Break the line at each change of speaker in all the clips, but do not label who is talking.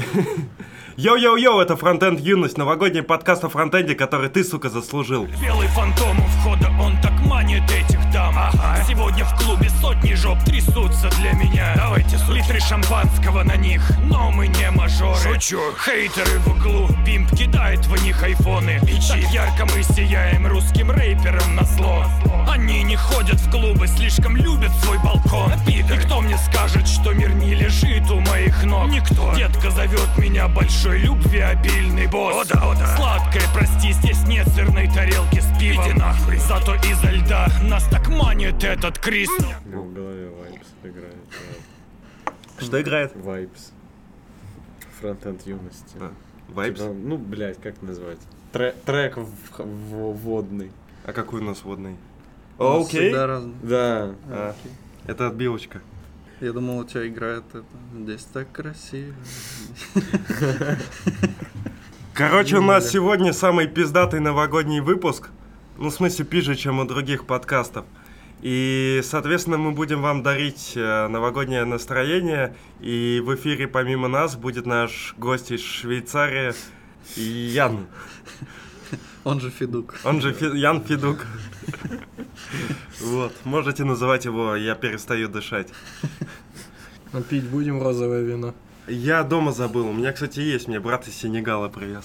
ハハハ。 Yo-yo-yo, это Фронтенд Юность, новогодний подкаст о фронтенде, который ты, сука, заслужил.
Белый фантом у входа, он так манит этих дам ага. Сегодня в клубе сотни жоп трясутся для меня Давайте суть. Литры шампанского на них, но мы не мажоры Шучу Хейтеры в углу, pimp кидает в них айфоны Бичи. Так ярко мы сияем русским рэпером на зло Они не ходят в клубы, слишком любят свой балкон И кто мне скажет, что мир не лежит у моих ног? Никто Детка зовет меня большой любви обильный босс О да, о да Сладкое, прости, здесь нет сырной тарелки с пивом Иди нахуй Зато изо льда нас так манит этот Cris
Ну, в голове Vibes играет.
Что играет?
Vibes. Фронтенд юности.
А, Вайпс?
Типа, ну, блядь, как назвать? Тре- трек водный.
А какой у нас водный? Окей.
Да.
А, это отбивочка.
Я думал, у тебя играет это. Здесь так красиво.
Короче, у нас сегодня самый пиздатый новогодний выпуск. Ну, в смысле, пиже, чем у других подкастов. И, соответственно, мы будем вам дарить э, новогоднее настроение. И в эфире помимо нас будет наш гость из Швейцарии Ян.
Он же Федук.
Он же Фи- Ян Федук. Вот, можете называть его «Я перестаю дышать».
А пить будем розовое вино.
Я дома забыл. У меня, кстати, есть. Мне брат из Сенегала привез.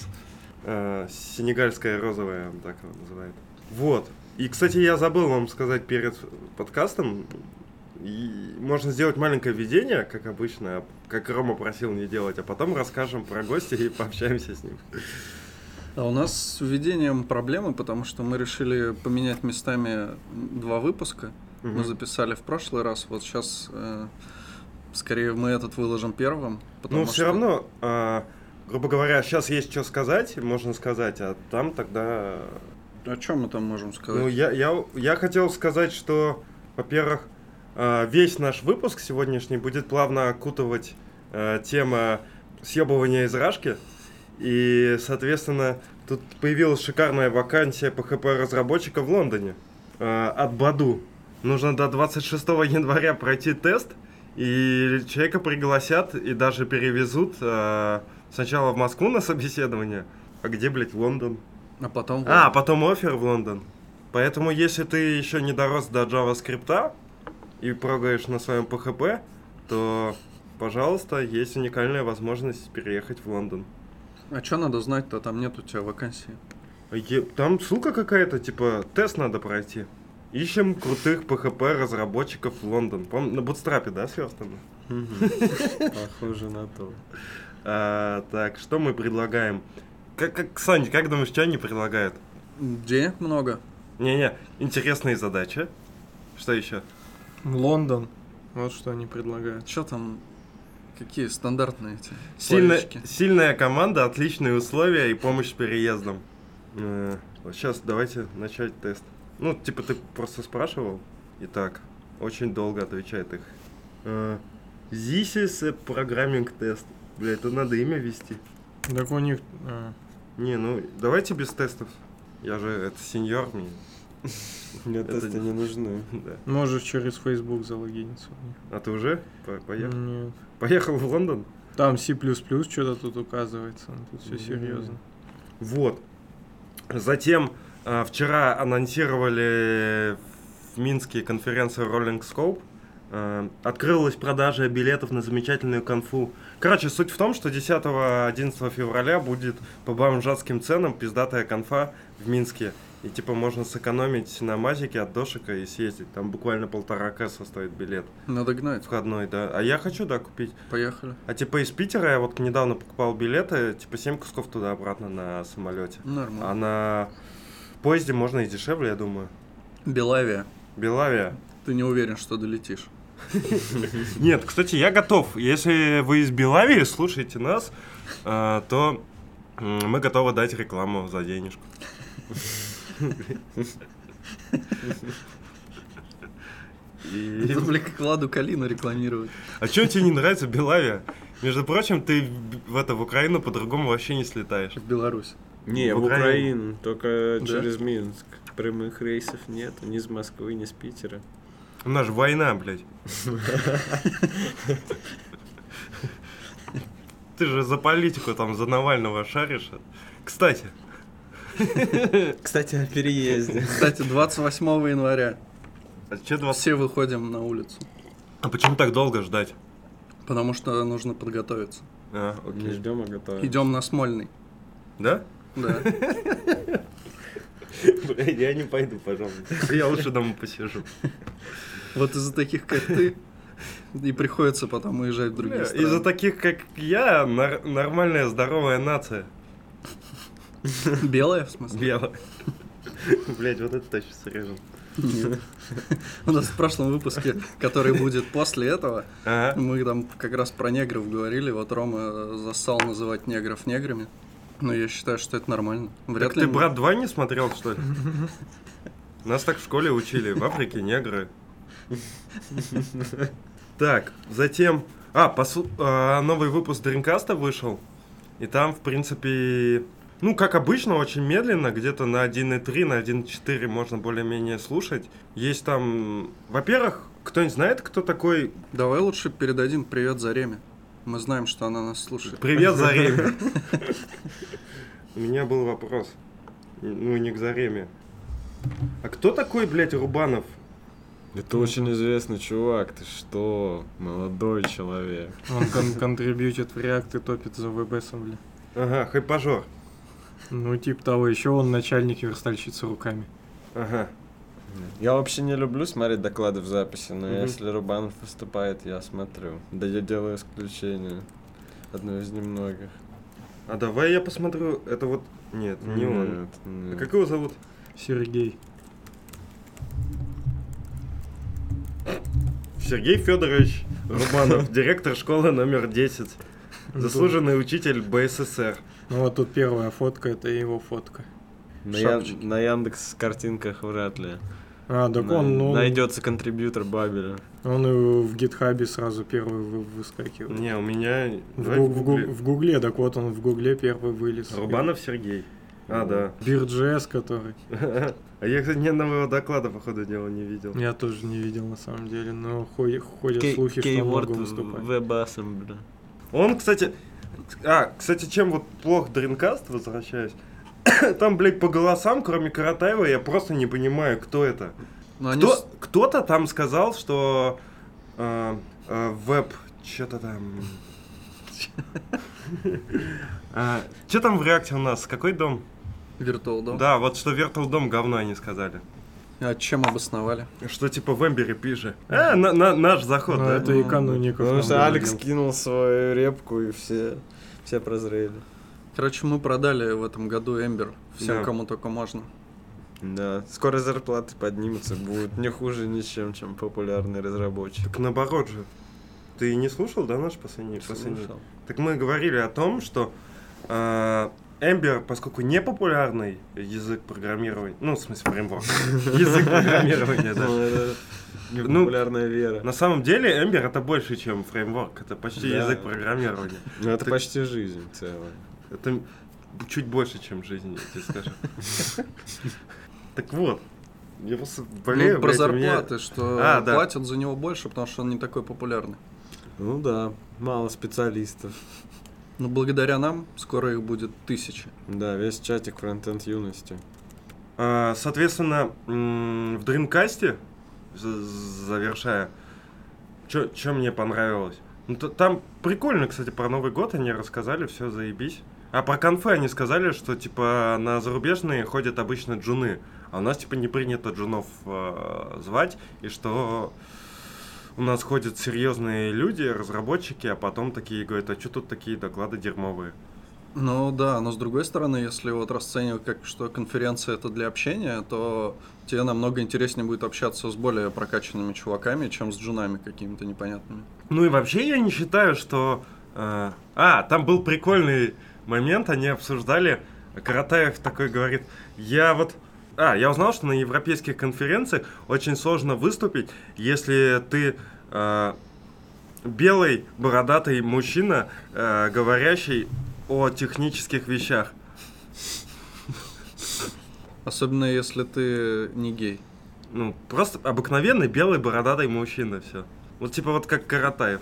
Э, Сенегальская розовая, он так его называет. Вот. И, кстати, я забыл вам сказать перед подкастом. И можно сделать маленькое введение, как обычно, как Рома просил не делать, а потом расскажем про гостя и пообщаемся с ним.
А у нас с введением проблемы, потому что мы решили поменять местами два выпуска. Мы
Мгм.
записали в прошлый раз. Вот сейчас, скорее, мы этот выложим первым.
Ну,
что...
все равно, а, грубо говоря, сейчас есть что сказать, можно сказать, а там тогда
О чем мы там можем сказать?
Ну, я, я, я хотел сказать, что, во-первых, э, весь наш выпуск сегодняшний будет плавно окутывать э, тема съебывания из рашки. И, соответственно, тут появилась шикарная вакансия PHP-разработчика в Лондоне э, от Баду. Нужно до 26 января пройти тест, и человека пригласят и даже перевезут э, сначала в Москву на собеседование. А где, блядь, Лондон?
А потом...
А, потом офер в Лондон. Поэтому, если ты еще не дорос до JavaScript и прогаешь на своем PHP, то, пожалуйста, есть уникальная возможность переехать в Лондон.
А что надо знать-то? Там нет у тебя вакансии.
Е- Там ссылка какая-то, типа, тест надо пройти. Ищем крутых PHP разработчиков в Лондон. Пом- на Bootstrap, да, сверстано?
Похоже на то.
А, так, что мы предлагаем? Как, как, Сань, как думаешь, что они предлагают?
Денег много.
Не-не, интересные задачи. Что еще?
Лондон. Вот что они предлагают.
Что там? Какие стандартные эти
Сильная,
словечки?
сильная команда, отличные условия и помощь с переездом. Э, вот сейчас давайте начать тест. Ну, типа ты просто спрашивал. Итак, очень долго отвечает их. Э, This is a programming test. Бля, это надо имя ввести.
Так у них... а,
Не, ну давайте без тестов. Я же это сеньор мне.
Мне
Это
тесты
не-
нужны.
Да.
можешь через Facebook залогиниться. у них.
А ты уже по- поехал?
Нет.
Поехал в Лондон?
Там C++ что-то тут указывается. Тут все серьезно.
Вот. Затем а, вчера анонсировали в Минске конференцию Rolling Scope. А, открылась продажа билетов на замечательную конфу. Короче, суть в том, что 10-11 февраля будет по бомжатским ценам пиздатая конфа в Минске. И типа можно сэкономить на мазике от дошика и съездить. Там буквально полтора кэса стоит билет.
Надо гнать.
Входной, да. А я хочу, да, купить.
Поехали.
А типа из Питера я вот недавно покупал билеты, типа 7 кусков туда-обратно на самолете.
Нормально.
А на поезде можно и дешевле, я думаю.
Белавия.
Белавия.
Ты не уверен, что долетишь.
Нет, кстати, я готов. Если вы из Белавии слушаете нас, э, то мы готовы дать рекламу за денежку. И-
Это, бля, как Ладу Калину рекламировать.
А что тебе не нравится Белавия? Между прочим, ты в- это в Украину по-другому вообще не слетаешь.
В Беларусь.
Не,
В
в
Украину.
Украину, только
Да?
через Минск. Прямых рейсов нет, ни из Москвы, ни с Питера.
У нас же война, блядь. Ты же за политику там, за Навального шаришь. Кстати,
Кстати, о переезде.
Кстати, 28 января
а че два-
все выходим на улицу,
А почему так долго ждать?
потому что нужно подготовиться.
А,
Не
окей.
ждем, а готовим.
Идем на Смольный.
Да?
Да.
Блядь, я не пойду, пожалуйста. Я лучше дома посижу.
Вот из-за таких, как ты, и приходится потом уезжать в другие
Бля,
страны.
Из-за таких, как я, нар- нормальная, здоровая нация.
Белая, в смысле?
Белая. Блять, вот это точно срежем.
Нет. У нас в прошлом выпуске, который будет после этого,
Ага.
мы там как раз про негров говорили. Вот Рома зассал называть негров неграми. Но я считаю, что это нормально. Вряд
Так
ли
ты «Брат 2» не смотрел, что ли? Нас так в школе учили. В Африке негры. Так, затем... А, посу- а, новый выпуск Дринкаста вышел. И там, в принципе, ну, как обычно, очень медленно, где-то на 1.3, на 1.4 можно более-менее слушать. Есть там... Во-первых, кто-нибудь знает, кто такой...
Давай лучше передадим привет Зареме. Мы знаем, что она нас слушает.
Привет, Зареме. У меня был вопрос. Ну, не к Зареме. А кто такой, блядь, Рубанов?
Это очень известный чувак, ты что? Молодой человек.
Он кон- контрибьютит в React и топит за WebAssembly.
Ага, хайпажор.
Ну, типа того, еще он начальник верстальщицы руками.
Ага.
Я вообще не люблю смотреть доклады в записи, но
Мгм.
если Рубанов выступает, я смотрю. Да я делаю исключение. Одно из немногих.
А давай я посмотрю. Это вот... Нет, не он.
Нет,
А
нет.
как его зовут?
Сергей.
Сергей Федорович Рубанов, директор школы номер 10. Заслуженный учитель БССР.
Ну вот тут первая фотка, это его фотка.
На,
Шапочки.
на Яндекс картинках вряд ли.
А, так
На-
он, ну,
Найдется контрибьютор Бабеля.
он в гитхабе сразу первый вы- выскакивает.
Не, у меня...
В, гу-
в
в, гу-
гугле.
в гугле, так вот он в гугле первый вылез.
Рубанов Сергей. А, да.
Бирджес, который.
А я, кстати, ни одного доклада, по ходу дела, не видел.
Я тоже не видел на самом деле, но ходят, слухи, что он
Кейворд
много выступает.
Он, кстати... А, кстати, чем вот плох Дринкаст, возвращаюсь, там, блядь, по голосам, кроме Каратаева, я просто не понимаю, кто это.
Но они
Кто,
с-
кто-то там сказал, что э, э, веб... Что-то там... Что там в реакте у нас? Какой дом?
Virtual Dom.
Да, вот что Virtual дом говно они сказали.
А чем обосновали?
Что типа в Эмбере пиже. А, на- на- наш заход,
Ну,
да?
это и кануников.
Потому что Алекс кинул свою репку, и все, все прозрели.
Короче, мы продали в этом году Эмбер всем,
Да.
кому только можно.
Да, скоро зарплаты поднимутся, будут не хуже ничем, чем популярный разработчик.
Так наоборот же. Ты не слушал, да, наш последний? последний?
Слушал.
Так мы говорили о том, что э, Ember, поскольку не популярный язык программирования, ну, в смысле, фреймворк, язык программирования, да.
Ну, это
Ну,
популярная вера.
На самом деле, Ember это больше, чем фреймворк, это почти язык программирования.
Ну, это почти жизнь целая.
Это чуть больше, чем жизнь, я тебе скажу. Так вот, я просто болею,
ну, про
блядь, у меня-
зарплаты, что
А, да.
платят за него больше, потому что он не такой популярный.
Ну да, мало специалистов.
Но благодаря нам скоро их будет тысячи.
Да, весь чатик фронтенд юности.
А, Соответственно, в Dreamcast, за- завершая, что мне понравилось? Ну, т- там прикольно, кстати, про Новый год они рассказали, все заебись. А про конфы они сказали, что, типа, на зарубежные ходят обычно джуны, а у нас, типа, не принято джунов э, звать, и что у нас ходят серьезные люди, разработчики, а потом такие говорят, а что тут такие доклады дерьмовые?
Ну да, но с другой стороны, если вот расценивать как что конференция это для общения, то тебе намного интереснее будет общаться с более прокачанными чуваками, чем с джунами какими-то непонятными.
Ну и вообще я не считаю, что... э, А, там был прикольный момент, они обсуждали, Каратаев такой говорит, я вот... А, я узнал, что на европейских конференциях очень сложно выступить, если ты э, белый бородатый мужчина, э, говорящий о технических вещах.
Особенно если ты не гей.
Ну, просто обыкновенный белый бородатый мужчина, все. Вот типа вот как Каратаев.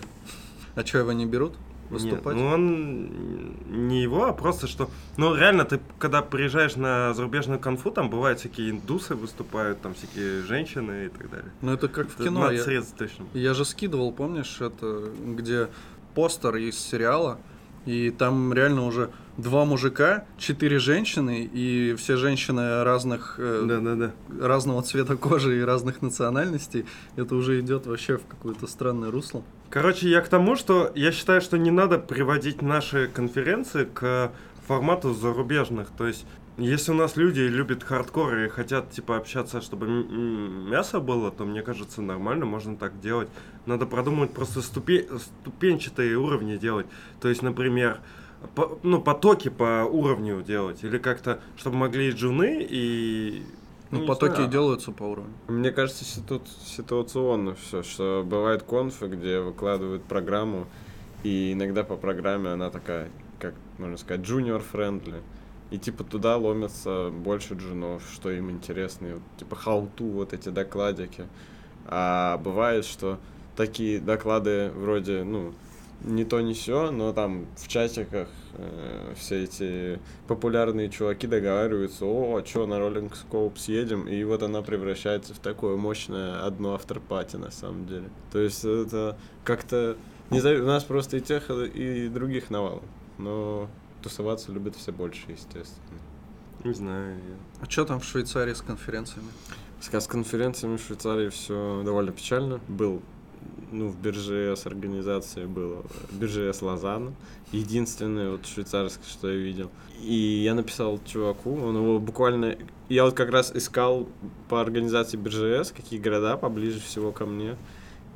А что, его не берут? Выступать.
Нет, ну он не его, а просто что... Ну реально, ты когда приезжаешь на зарубежную конфу, там бывают всякие индусы выступают, там всякие женщины и так далее.
Ну это как в
Это
кино.
надо
Я,
точно.
я же скидывал, помнишь, это где постер из сериала, и там реально уже два мужика, четыре женщины, и все женщины разных э,
Да-да-да.
разного цвета кожи и разных национальностей. Это уже идет вообще в какое-то странное русло.
Короче, я к тому, что я считаю, что не надо приводить наши конференции к формату зарубежных. То есть, если у нас люди любят хардкор и хотят, типа, общаться, чтобы мясо было, то, мне кажется, нормально, можно так делать. Надо продумывать просто ступе- ступенчатые уровни делать. То есть, например, по- ну, потоки по уровню делать. Или как-то, чтобы могли и джуны, и...
Ну,
не
потоки
знаю,
делаются по уровню.
Мне кажется, ситу- ситуационно все, что бывают конфы, где выкладывают программу, и иногда по программе она такая, как можно сказать, junior friendly. И типа туда ломятся больше джунов, что им интересно, и вот, типа how-to, вот эти докладики. А бывает, что такие доклады вроде, ну, не то, не все, но там в чатиках э, все эти популярные чуваки договариваются, о, а что, на Rolling Scope съедем, и вот она превращается в такое мощное одно авторпати на самом деле. То есть это как-то... Не знаю, у нас просто и тех, и других навалом, но тусоваться любят все больше, естественно.
Не знаю. я-
А что там в Швейцарии с конференциями?
С с конференциями в Швейцарии все довольно печально. Был, ну, в бирже с организацией было бирже с Лозанна. Единственное вот швейцарское, что я видел. И я написал чуваку, он его буквально... Я вот как раз искал по организации биржи С, какие города поближе всего ко мне.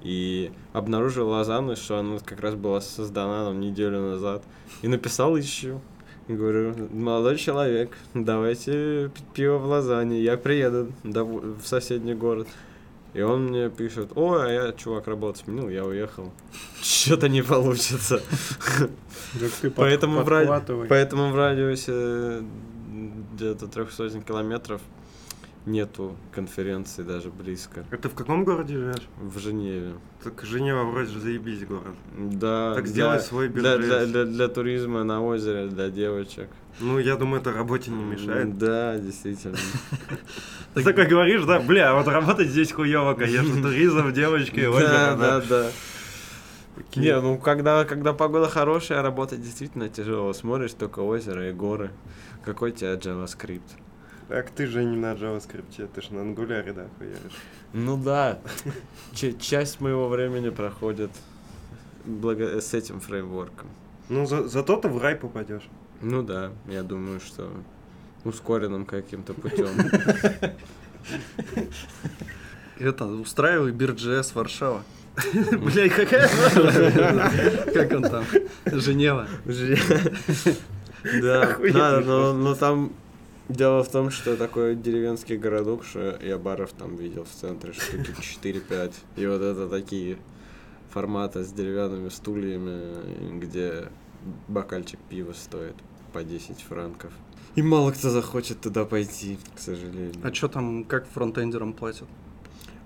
И обнаружил Лозанну, что она как раз была создана там, неделю назад. И написал ищу. И говорю, молодой человек, давайте пиво в Лозанне, я приеду в соседний город. И он мне пишет, ой, а я, чувак, работу сменил, я уехал. Что-то не получится. Поэтому в, радиусе где-то трех сотен километров нету конференции даже близко.
А ты в каком городе живешь?
В Женеве.
Так Женева вроде же заебись город.
Да,
Так
для-
сделай свой
для, для,
бюджет.
для, для туризма на озере, для девочек.
Ну, я думаю, это работе не мешает.
Да, действительно.
Ты такой говоришь, да, бля, вот работать здесь хуёво, конечно, туризм, девочки, озеро,
да,
да.
да.
Окей.
Не, ну когда, когда погода хорошая, работать действительно тяжело. Смотришь только озеро и горы. Какой тебе JavaScript?
Так ты же не на JavaScript, ты же на Angular, да, хуяришь.
Ну да, Ч- часть моего времени проходит благо- с этим фреймворком.
Ну, за- зато ты в рай попадешь.
Ну да, я думаю, что ускоренным каким-то путем.
Это, устраивай Бирджес Варшава.
Блядь, какая
Как он там? Женева.
Да, но там дело в том, что такой деревенский городок, что я баров там видел в центре штуки 4-5. И вот это такие форматы с деревянными стульями, где бокальчик пива стоит по 10 франков. И мало кто захочет туда пойти, к сожалению.
А что там, как фронтендерам платят?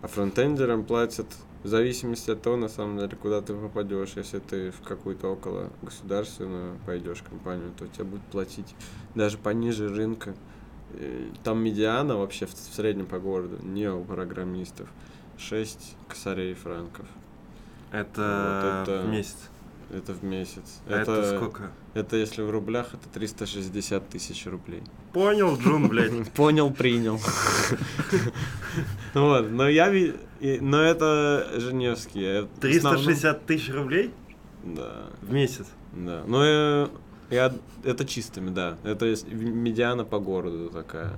А фронтендерам платят в зависимости от того, на самом деле, куда ты попадешь. Если ты в какую-то около государственную пойдешь компанию, то тебе будут платить даже пониже рынка. Э, Там медиана вообще в в среднем по городу, не у программистов, 6 косарей франков.
Это
Вот это-
в месяц.
Это в месяц.
А это сколько?
Это если в рублях, это 360 тысяч рублей.
Понял, Джун, блядь.
Понял, принял. Вот, но я но это Женевские. В основном-
360 тысяч рублей
Да,
в месяц.
да. Но э, я, это чистыми, да. Это медиана по городу такая.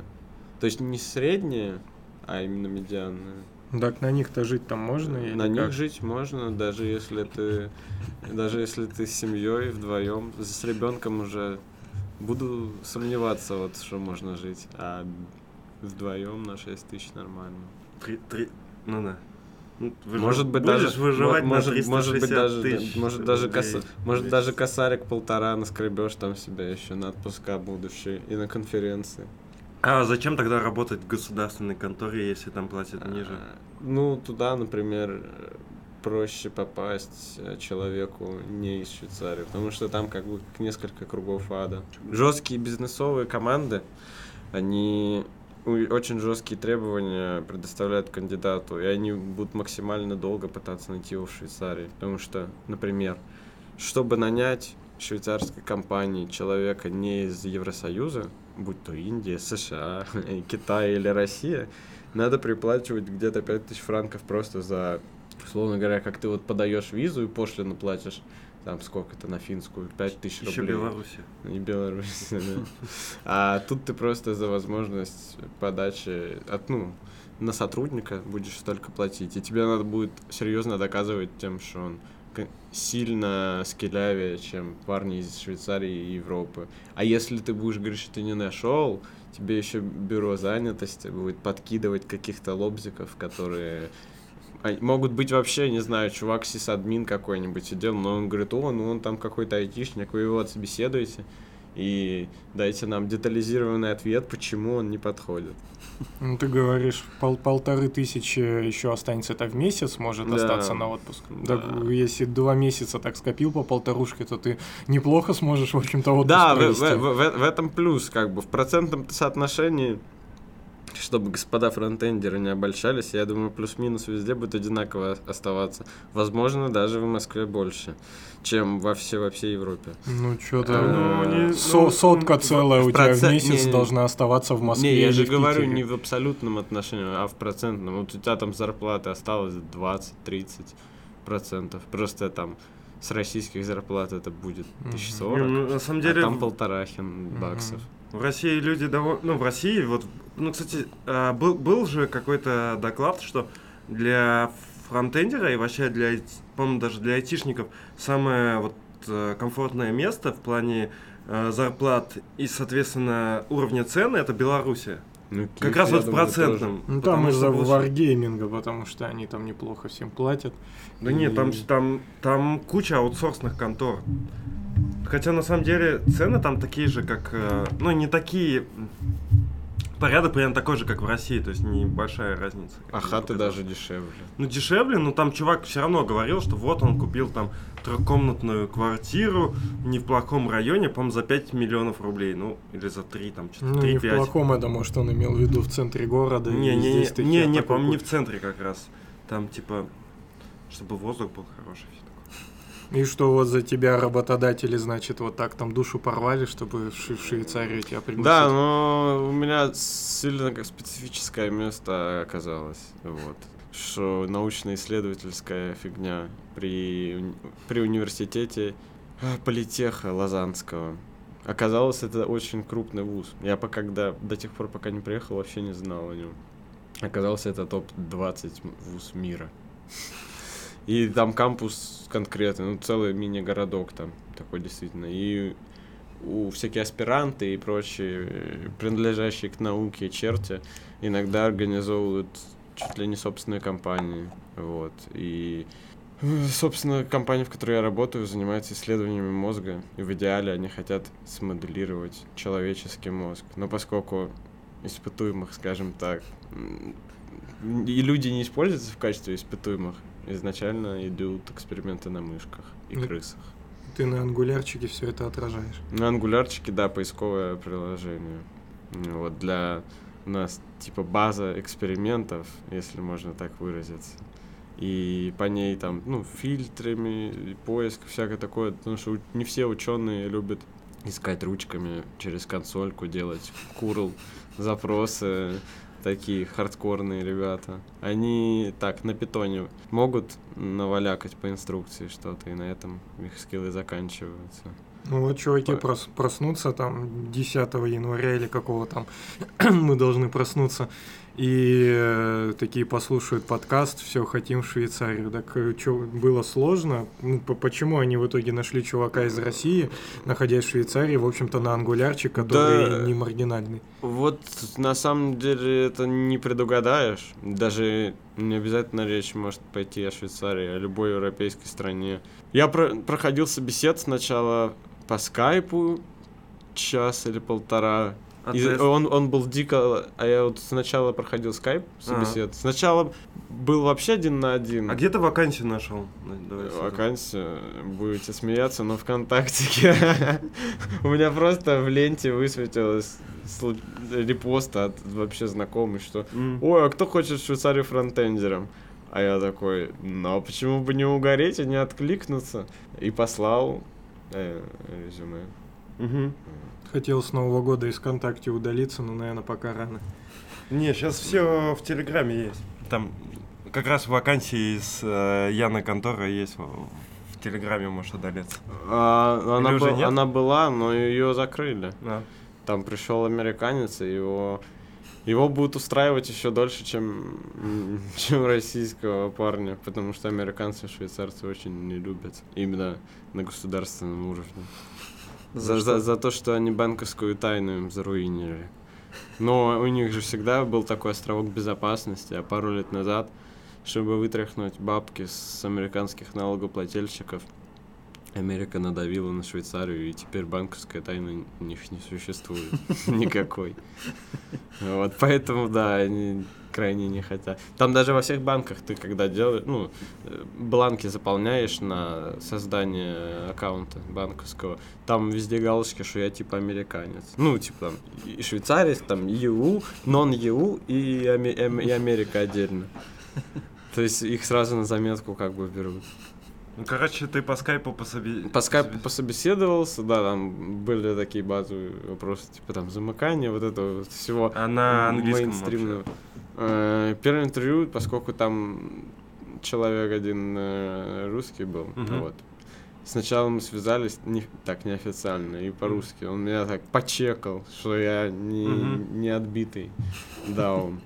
То есть не средняя, а именно медианная.
Так на них-то жить там можно? или
На них
как?
жить можно, даже если ты, даже если ты с семьей вдвоем, с ребенком уже буду сомневаться, вот что можно жить, а вдвоем на 6 тысяч нормально.
Три, три, ну да. Ну, выжив-
Может быть
будешь
даже
выживать
мо-
на
может, может быть
360
даже может даже
рублей
коса- может даже косарик полтора наскребешь там себе еще на отпуска будущие и на конференции.
А зачем тогда работать в государственной конторе, если там платят ниже?
А, Ну, туда, например, проще попасть э, человеку не из Швейцарии, потому что там как бы несколько кругов ада. Жесткие бизнесовые команды, они очень жесткие требования предоставляют кандидату, и они будут максимально долго пытаться найти его в Швейцарии. Потому что, например, чтобы нанять швейцарской компании человека не из Евросоюза, будь то Индия, США, Китай или Россия, надо приплачивать где-то 5000 франков просто за, условно говоря, как ты вот подаешь визу и пошлину платишь, там сколько-то на финскую, 5000
Еще
рублей.
Беларуси.
И Беларусь, да. А тут ты просто за возможность подачи от, ну, на сотрудника будешь столько платить. И тебе надо будет серьезно доказывать тем, что он сильно скелявее, чем парни из Швейцарии и Европы. А если ты будешь говорить, что ты не нашел, тебе еще бюро занятости будет подкидывать каких-то лобзиков, которые могут быть вообще, не знаю, чувак сисадмин какой-нибудь сидел, но он говорит, о, ну он там какой-то айтишник, вы его отсобеседуете и дайте нам детализированный ответ, почему он не подходит.
Ну, ты говоришь, пол- полторы тысячи еще останется это в месяц, может
Да.
остаться на отпуск.
Да.
Так, если два месяца так скопил по полторушке, то ты неплохо сможешь, в общем-то, отпуск
Да, в, в- в- в этом плюс, как бы в процентном соотношении, чтобы господа фронтендеры не обольщались, я думаю, плюс-минус везде будет одинаково оставаться. Возможно, даже в Москве больше, чем во, все, во всей Европе.
Ну, что-то...
Э,
Ну,
Со-
ну,
сотка
в-
целая
в
у тебя в месяц
не,
должна оставаться в Москве
не, я же говорю не в абсолютном отношении, а в процентном. Вот у тебя там зарплаты осталось 20-30 процентов. Просто там с российских зарплат это будет
Мгм.
1040,
Не, ну, на самом
а
деле,
там
в-
полтора хин баксов.
В России люди довольно... Ну, в России вот... Ну, кстати, а, был, был же какой-то доклад, что для фронтендера и вообще для, по-моему, даже для айтишников самое вот э, комфортное место в плане э, зарплат и, соответственно, уровня цены это Белоруссия.
Ну,
Как
Киев,
раз вот в процентном.
Ну, там из-за
больше-
варгейминга, потому что они там неплохо всем платят.
Да нет, там,
И-
там, там куча аутсорсных контор. Хотя на самом деле цены там такие же, как... э, Ну, не такие... Порядок примерно такой же, как в России, то есть небольшая разница.
А хаты даже дешевле.
Ну, дешевле, но там чувак все равно говорил, что вот он купил там трехкомнатную квартиру не в плохом районе, по-моему, за 5 миллионов рублей. Ну, или за 3, там, что-то
Ну, не в
3-5.
плохом это, может, он имел в виду в центре города.
Не, не, не, не, не, по-моему, не в центре как раз. Там, типа, чтобы воздух был хороший.
И что вот за тебя работодатели, значит, вот так там душу порвали, чтобы в, Шве- в Швейцарию тебя пригласить?
Да, но у меня сильно как специфическое место оказалось. Вот. Что научно-исследовательская фигня при, при университете э, политеха Лозанского. Оказалось, это очень крупный вуз. Я пока, когда, до тех пор, пока не приехал, вообще не знал о нем. Оказалось, это топ-20 вуз мира. И там кампус конкретный, ну, целый мини-городок там такой действительно. И у всякие аспиранты и прочие, э, принадлежащие к науке черти, иногда организовывают чуть ли не собственные компании. Вот. И, собственно, компания, в которой я работаю, занимается исследованиями мозга. И в идеале они хотят смоделировать человеческий мозг. Но поскольку испытуемых, скажем так, и люди не используются в качестве испытуемых, изначально идут эксперименты на мышках и
Ну,
крысах.
Ты на ангулярчике все это отражаешь.
На ангулярчике, да, поисковое приложение. Вот для у нас типа база экспериментов, если можно так выразиться. И по ней там, ну, фильтрами, поиск, всякое такое. Потому что не все ученые любят искать ручками через консольку, делать курл, запросы, такие хардкорные ребята. Они так на питоне могут навалякать по инструкции что-то, и на этом их скиллы заканчиваются.
Ну вот чуваки
Ой.
прос- проснутся там 10 января или какого там мы должны проснуться и э, такие послушают подкаст, все хотим в Швейцарию. Так что было сложно? Ну, по- почему они в итоге нашли чувака из России, находясь в Швейцарии, в общем-то на ангулярчик, который
Да.
не маргинальный?
Вот на самом деле это не предугадаешь. Даже не обязательно речь может пойти о Швейцарии, о любой европейской стране. Я про- проходил собесед сначала по скайпу час или полтора,
А
И
тест?
он, он был дико... А я вот сначала проходил скайп собесед. Сначала был вообще один на один.
А где ты вакансию нашел? Давай сразу.
Вакансию, будете смеяться, но ВКонтактике у меня просто в ленте высветилось репост от вообще знакомый, что. «Ой, а кто хочет в Швейцарию фронтендером?» А я такой, ну а почему бы не угореть и не откликнуться? И послал э, резюме.
Мгм.
Хотел с Нового года из ВКонтакте удалиться, но, наверное, пока рано.
Не, сейчас все в Телеграме есть. Там как раз вакансии из э, Яна Контора есть в, Телеграме, можешь удалиться.
А, она,
уже
был-
нет?
она была, но ее закрыли.
Да.
Там пришел американец, и его, его будут устраивать еще дольше, чем, чем российского парня, потому что американцы и швейцарцы очень не любят именно на государственном уровне. За, за, за то, что они банковскую тайну им заруинили. Но у них же всегда был такой островок безопасности, а пару лет назад, чтобы вытряхнуть бабки с американских налогоплательщиков, Америка надавила на Швейцарию, и теперь банковская тайна у них не существует никакой. Вот, поэтому, да, они крайне не хотят. Там даже во всех банках ты, когда делаешь, ну, э, бланки заполняешь на создание аккаунта банковского, там везде галочки, что я типа американец. Ну, типа там и швейцарец, там ЕУ, нон-ЕУ и, эм- и Америка отдельно. То есть их сразу на заметку как бы берут.
Ну, короче, ты по скайпу по себе...
По скайпу пособеседовался, да, там были такие базовые вопросы, типа там замыкание, вот это вот всего.
А на английском
мейнстримного. Э, Первое интервью, поскольку там человек один э, русский был,
Мгм.
вот. Сначала мы связались не, так неофициально и по-русски. Он меня так почекал, что я не,
Мгм.
не отбитый даун.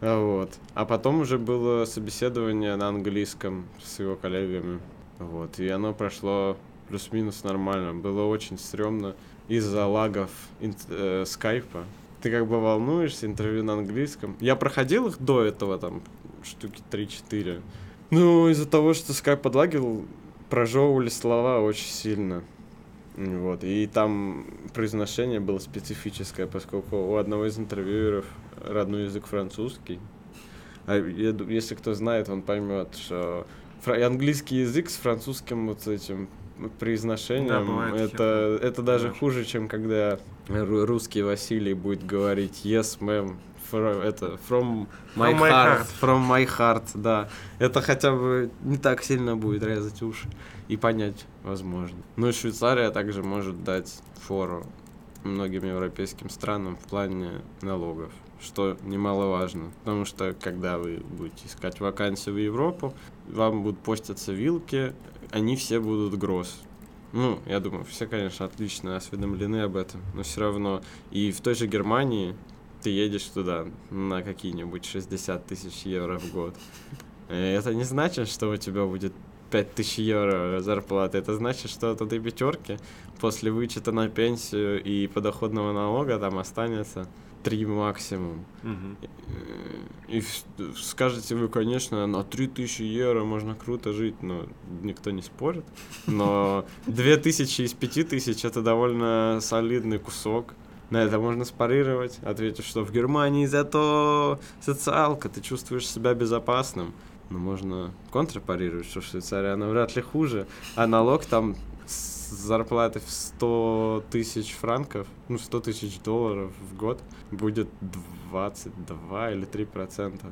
А Вот. А потом уже было собеседование на английском с его коллегами. Вот. И оно прошло плюс-минус нормально. Было очень стрёмно из-за лагов э, скайпа. Ты как бы волнуешься, интервью на английском. Я проходил их до этого, там, штуки 3-4. Ну, из-за того, что скайп подлагивал, прожевывали слова очень сильно. Вот. И там произношение было специфическое, поскольку у одного из интервьюеров родной язык французский. А если кто знает, он поймет, что фра- английский язык с французским вот этим произношением,
Да, бывает
это, это даже
Конечно.
хуже, чем когда ру- русский Василий будет говорить yes, ma'am, fro- это from my,
From my
heart,
heart.
from my heart, да. Это хотя бы не так сильно будет резать уши и понять возможно. Ну и Швейцария также может дать фору многим европейским странам в плане налогов, что немаловажно, потому что когда вы будете искать вакансию в Европу, вам будут поститься вилки, они все будут гроз. Ну, я думаю, все, конечно, отлично осведомлены об этом, но все равно. И в той же Германии ты едешь туда на какие-нибудь 60 тысяч евро в год. Э, Это не значит, что у тебя будет 5000 евро зарплаты. Это значит, что от этой пятерки после вычета на пенсию и подоходного налога там останется 3 максимум.
Мгм.
И в- скажете вы, конечно, на 3000 евро можно круто жить, но никто не спорит. Но 2000 из 5000 это довольно солидный кусок. На это можно спарировать, ответив, что в Германии зато социалка, ты чувствуешь себя безопасным. Но можно контрпарировать, что в Швейцарии она вряд ли хуже, а налог там с зарплаты в 100 тысяч франков, ну 100 тысяч долларов в год будет 22 или 3 процента.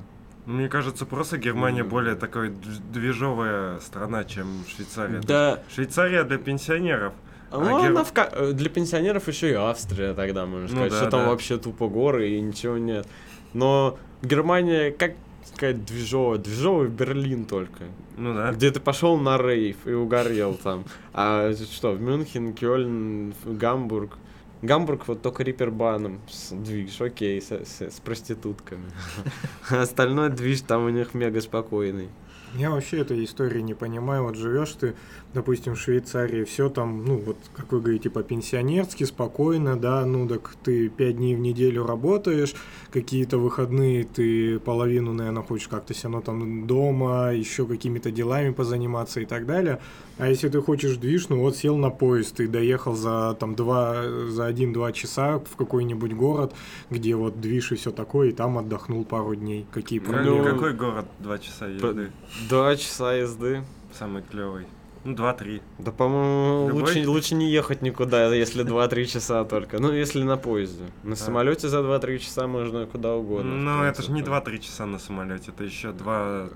Мне кажется, просто Германия
Мгм.
более дв- движовая страна, чем Швейцария.
Да,
Швейцария для пенсионеров.
Ну,
А
она в э, для пенсионеров еще и Австрия тогда, можно
Ну
сказать,
да,
что там
да.
вообще тупо горы и ничего нет. Но Германия, как сказать, движовая, движовый Берлин только.
Ну да.
Где ты пошел на рейв и угорел там. А что, в Мюнхен, Кёльн, Гамбург. Гамбург вот только рипербаном движ, окей, с, с- с проститутками. Остальной движ там у них мега спокойный.
Я вообще этой истории не понимаю. Вот живешь ты, допустим, в Швейцарии, все там, ну, вот, как вы говорите, по-пенсионерски, спокойно, да, ну, так ты пять дней в неделю работаешь, какие-то выходные ты половину, наверное, хочешь как-то все равно там дома, еще какими-то делами позаниматься и так далее. А если ты хочешь движ, ну вот сел на поезд и доехал за там два, за один-два часа в какой-нибудь город, где вот движ и все такое, и там отдохнул пару дней. Какие
Ну,
проблемы?
какой город два часа езды?
Два часа езды.
Самый клевый. Ну, два-три.
Да, по-моему, лучше, лучше не ехать никуда, если 2-3 часа только. Ну, если на поезде. На самолете за 2-3 часа можно куда угодно.
Ну, это же не
принципе.
два-три часа на самолете, это еще два,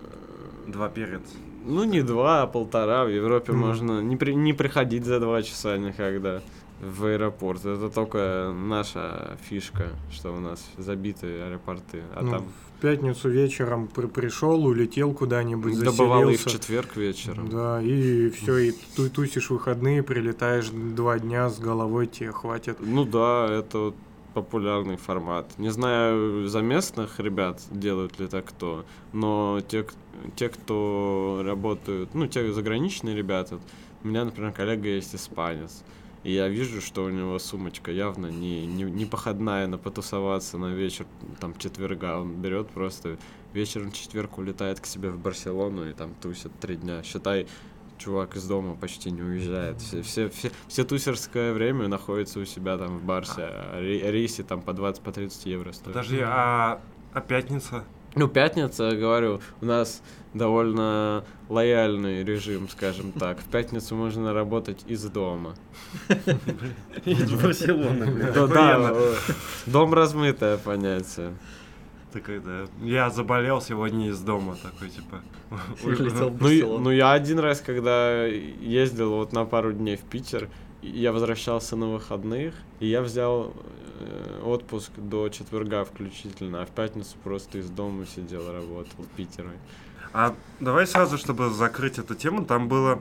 два перед.
Ну, не два, а полтора. В Европе
Мгм.
можно не, при- не приходить за два часа никогда в аэропорт. Это только наша фишка, что у нас забиты аэропорты. А
Ну,
там
пятницу вечером при- пришел, улетел куда-нибудь,
до бывало и в четверг вечером.
Да, и все, и ту- тусишь выходные, прилетаешь два дня с головой, тебе хватит.
Ну да, это популярный формат. Не знаю, за местных ребят делают ли так кто, но те, те, кто работают, ну, те заграничные ребята, у меня, например, коллега есть испанец, и я вижу, что у него сумочка явно не, не, не походная на потусоваться на вечер там четверга. Он берет просто вечером четверг улетает к себе в Барселону и там тусит три дня. Считай, чувак из дома почти не уезжает. Все, все, все, все тусерское время находится у себя там в Барсе, а рейсы там по 20-30 по 30 евро стоят.
Подожди, а, а пятница?
Ну, пятница, говорю, у нас довольно лояльный режим, скажем так. В пятницу можно работать из дома.
Из Барселоны, блин.
Да, э, дом размытое понятие.
Такой, да. Я заболел сегодня из дома, такой, типа.
Ну, ну, я один раз, когда ездил вот на пару дней в Питер, я возвращался на выходных, и я взял отпуск до четверга включительно, а в пятницу просто из дома сидел, работал в Питере.
А давай сразу, чтобы закрыть эту тему, там было...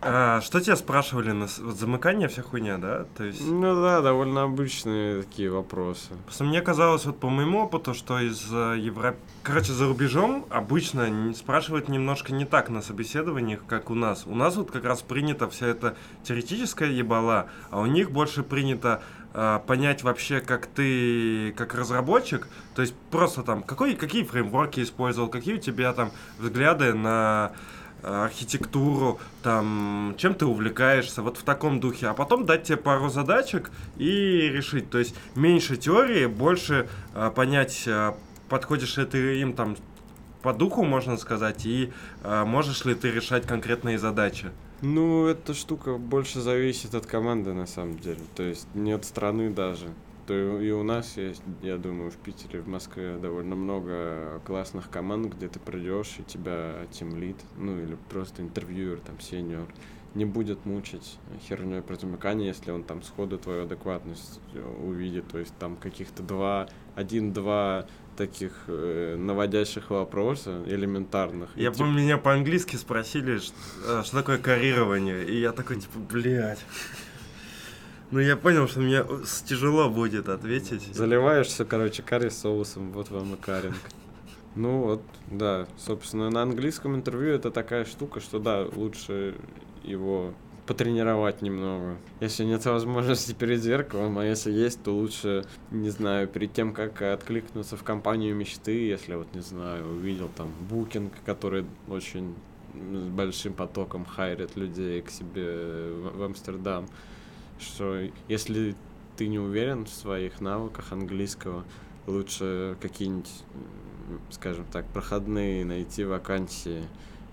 а, что тебя спрашивали? На вот замыкание, вся хуйня, да? То есть...
Ну да, довольно обычные такие вопросы.
Просто мне казалось, вот по моему опыту, что из э, Европы... Короче, за рубежом обычно спрашивают немножко не так на собеседованиях, как у нас. У нас вот как раз принято вся эта теоретическая ебала, а у них больше принято э, понять вообще, как ты, как разработчик, то есть просто там, какой, какие фреймворки использовал, какие у тебя там взгляды на э, архитектуру, там, чем ты увлекаешься, вот в таком духе, а потом дать тебе пару задачек и решить. То есть меньше теории, больше э, понять, э, подходишь ли ты им там по духу, можно сказать, и э, можешь ли ты решать конкретные задачи.
Ну, эта штука больше зависит от команды, на самом деле. То есть не от страны даже. То и у нас есть, я думаю, в Питере, в Москве довольно много классных команд, где ты придешь, и тебя тимлит, ну или просто интервьюер, там, сеньор, не будет мучить херней про замыкание, если он там сходу твою адекватность увидит. То есть там каких-то два, один-два таких э, наводящих вопроса элементарных. И
Я
типа-
помню, меня по-английски спросили, ш- э, что такое карирование, и я такой, типа, блядь. Ну, я понял, что мне э, тяжело будет ответить.
Заливаешь все, короче, карри соусом, вот вам и каринг. Ну вот, да, собственно, на английском интервью это такая штука, что да, лучше его потренировать немного. Если нет возможности перед зеркалом, а если есть, то лучше, не знаю, перед тем, как откликнуться в компанию мечты, если вот, не знаю, увидел там букинг, который очень с большим потоком хайрит людей к себе в, Амстердам, что если ты не уверен в своих навыках английского, лучше какие-нибудь, скажем так, проходные найти вакансии,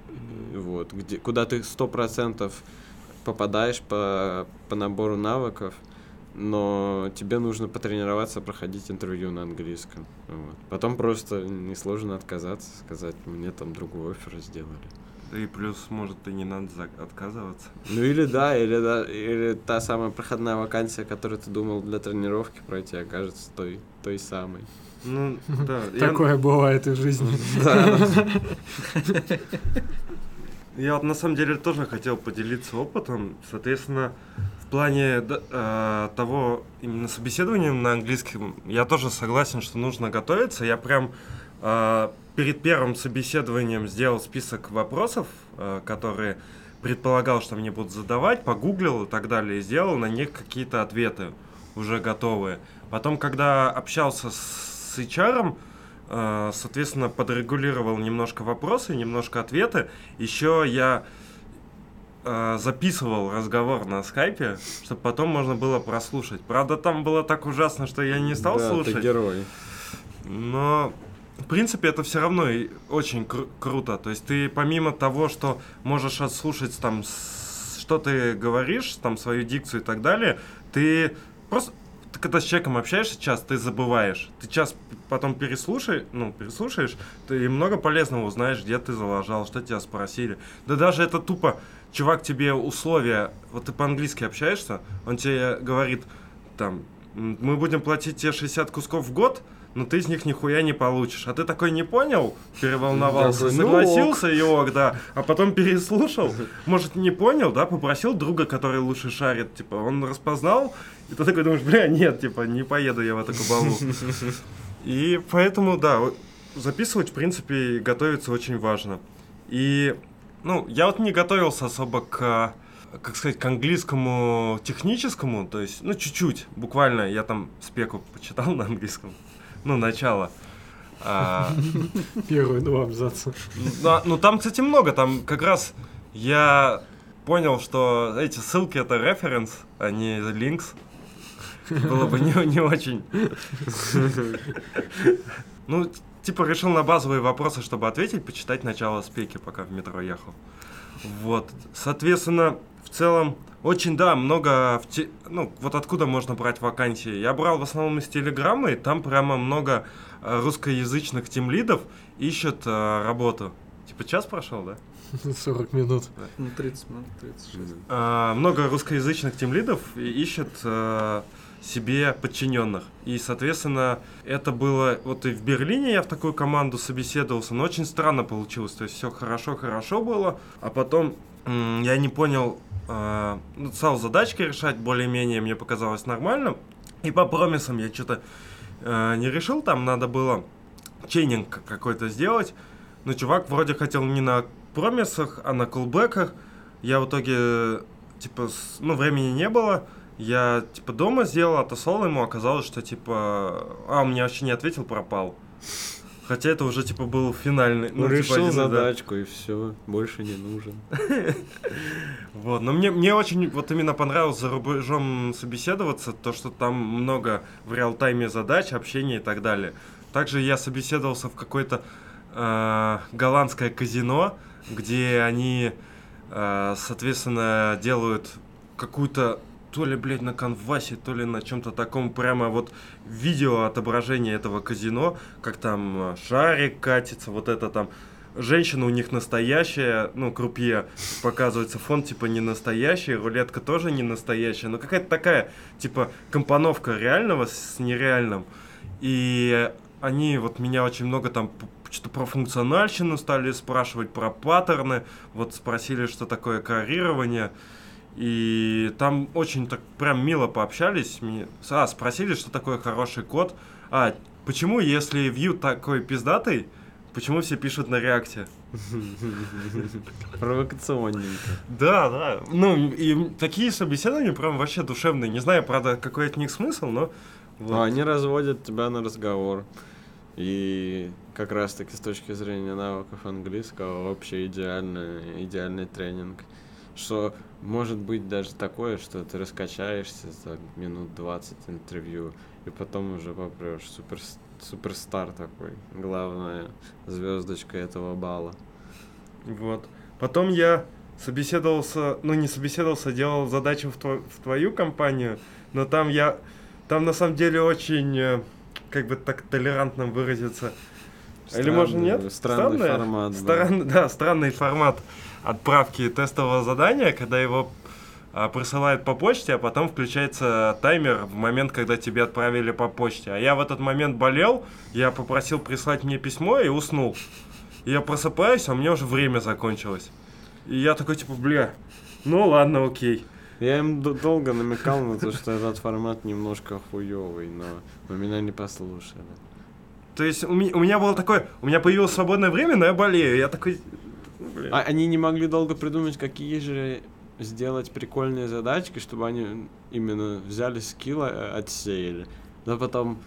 э, вот, где, куда ты сто процентов попадаешь по, по набору навыков, но тебе нужно потренироваться, проходить интервью на английском. Вот. Потом просто несложно отказаться, сказать, мне там другой офер сделали.
И плюс, может, и не надо за- отказываться.
Ну или да, или да, или та самая проходная вакансия, которую ты думал для тренировки пройти, окажется той, той самой.
Ну, да.
Такое бывает и в жизни.
Я вот на самом деле тоже хотел поделиться опытом. Соответственно, в плане э, того именно собеседования на английском, я тоже согласен, что нужно готовиться. Я прям э, перед первым собеседованием сделал список вопросов, э, которые предполагал, что мне будут задавать, погуглил и так далее, и сделал на них какие-то ответы уже готовые. Потом, когда общался с HR, соответственно, подрегулировал немножко вопросы, немножко ответы. Еще я э, записывал разговор на скайпе, чтобы потом можно было прослушать. Правда, там было так ужасно, что я не стал
да,
слушать.
ты герой.
Но, в принципе, это все равно очень кру- круто. То есть ты помимо того, что можешь отслушать там, что ты говоришь, там свою дикцию и так далее, ты просто ты когда с человеком общаешься час, ты забываешь. Ты час потом переслушай, ну, переслушаешь, ты много полезного узнаешь, где ты залажал, что тебя спросили. Да даже это тупо, чувак тебе условия, вот ты по-английски общаешься, он тебе говорит, там, «М, мы будем платить тебе 60 кусков в год, но ты из них нихуя не получишь. А ты такой не понял, переволновался,
«Ну
согласился и ок, да. А потом переслушал, может, не понял, да, попросил друга, который лучше шарит, типа, он распознал, и ты такой думаешь, бля, нет, типа, не поеду я в эту кабалу. И поэтому, да, записывать, в принципе, и готовиться очень важно. И, ну, я вот не готовился особо к, как сказать, к английскому техническому, то есть, ну, чуть-чуть, буквально, я там спеку почитал на английском, ну, начало. А,
Первые два абзаца.
ну, ну, там, кстати, много, там как раз я понял, что эти ссылки это референс, а не links. Было бы не, не очень. Ну, типа решил на базовые вопросы, чтобы ответить, почитать начало спеки, пока в метро ехал. Вот. Соответственно, в целом, очень, да, много, в те- ну, вот откуда можно брать вакансии. Я брал в основном из Телеграма, и там прямо много э, русскоязычных тимлидов ищут э, работу. Типа час прошел, да?
40 минут.
Ну, 30 минут, 36.
А, много русскоязычных тимлидов ищет э, себе подчиненных. И, соответственно, это было... Вот и в Берлине я в такую команду собеседовался, но очень странно получилось. То есть все хорошо-хорошо было, а потом я не понял... э, стал задачки решать более-менее, мне показалось нормально. И по промисам я что-то э, не решил, там надо было чейнинг какой-то сделать. Но чувак вроде хотел не на промисах, а на колбеках. Я в итоге, типа, ну, времени не было. Я, типа, дома сделал, отослал ему, оказалось, что, типа, а, он мне вообще не ответил, пропал. Хотя это уже, типа, был финальный.
Ну,
типа,
решил
один из- да.
задачку и все, больше не нужен.
Вот, но мне, мне очень вот именно понравилось за рубежом собеседоваться, то, что там много в реал-тайме задач, общения и так далее. Также я собеседовался в какое-то э, голландское казино, где они, э, соответственно, делают какую-то то ли, блядь, на канвасе, то ли на чем-то таком, прямо вот видео отображение этого казино, как там э, шарик катится, вот это там женщина у них настоящая, ну, крупье, показывается фон, типа, не настоящий, рулетка тоже не настоящая, но какая-то такая, типа, компоновка реального с нереальным. И они вот меня очень много там что-то про функциональщину стали спрашивать, про паттерны, вот спросили, что такое коррирование. И там очень так прям мило пообщались. Мне- А, спросили, что такое хороший код. А, почему, если view такой пиздатый, почему все пишут на реакте?
Провокационненько.
Да, да. Ну, и такие собеседования прям вообще душевные. Не знаю, правда, какой от них смысл, но... вот.
Они разводят тебя на разговор. И как раз таки с точки зрения навыков английского вообще идеальный, идеальный тренинг. Что может быть даже такое, что ты раскачаешься за минут 20 интервью, и потом уже попрешь. Супер, суперстар такой. Главная звездочка этого балла.
Вот. Потом я собеседовался, ну не собеседовался, делал задачу в, тво- в твою компанию, но там я, там на самом деле очень, э, как бы так толерантно выразиться. Или может
Странный-
нет?
Странный
Странное?
формат. да.
Странный, да, странный формат отправки тестового задания, когда его а, присылают по почте, а потом включается таймер в момент, когда тебе отправили по почте. А я в этот момент болел, я попросил прислать мне письмо и уснул. И я просыпаюсь, а у меня уже время закончилось. И я такой, типа, бля, ну ладно, окей.
Я им долго намекал на то, что этот формат немножко хуёвый, но, но меня не послушали.
То есть у меня, у меня было такое, у меня появилось свободное время, но я болею. Я такой, блин.
А они не могли долго придумать, какие же сделать прикольные задачки, чтобы они именно взяли скилл, э, отсеяли. Но потом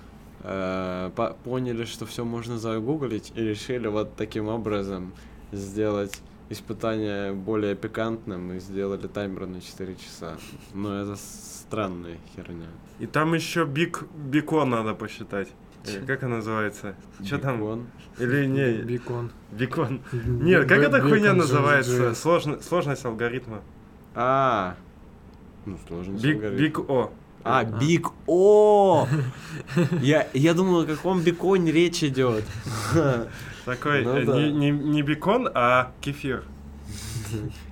э, по- поняли, что все можно загуглить, и решили вот таким образом сделать испытание более пикантным и сделали таймер на 4 часа. Но это странная херня.
И там еще бик, бикон надо посчитать. Или как она называется? Что там?
Бекон.
Или не,
Бекон.
бикон. Нет, как эта
Бекон
хуйня называется? Сложно- сложность алгоритма.
А, ну сложно
Big,
говорить.
big O.
А, Big O! Я, я думал, о каком беконе речь идет.
Такой,
Ну
э,
да.
не, не, не бекон, а кефир.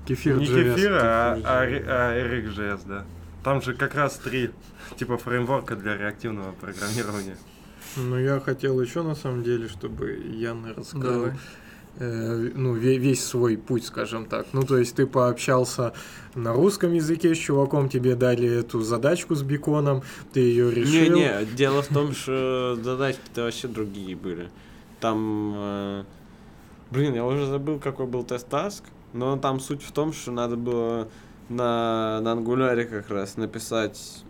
Кефир
не кефир, а,
Кефир
а, а RxJS, да. Там же как раз три типа фреймворка для реактивного программирования.
Ну, я хотел еще, на самом деле, чтобы Ян рассказал
Давай.
э, ну, ве- весь свой путь, скажем так. Ну, то есть ты пообщался на русском языке с чуваком, тебе дали эту задачку с беконом, ты ее решил.
Не-не, дело в том, что задачки-то вообще другие были. Там, э, блин, я уже забыл, какой был тест-таск, но там суть в том, что надо было на, на ангуляре как раз написать...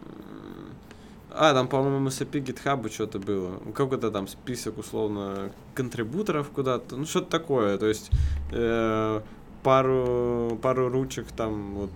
А, там, по-моему, с API GitHub что-то было. Какой-то там список, условно, контрибуторов куда-то. Ну, что-то такое. То есть э, пару, пару ручек там вот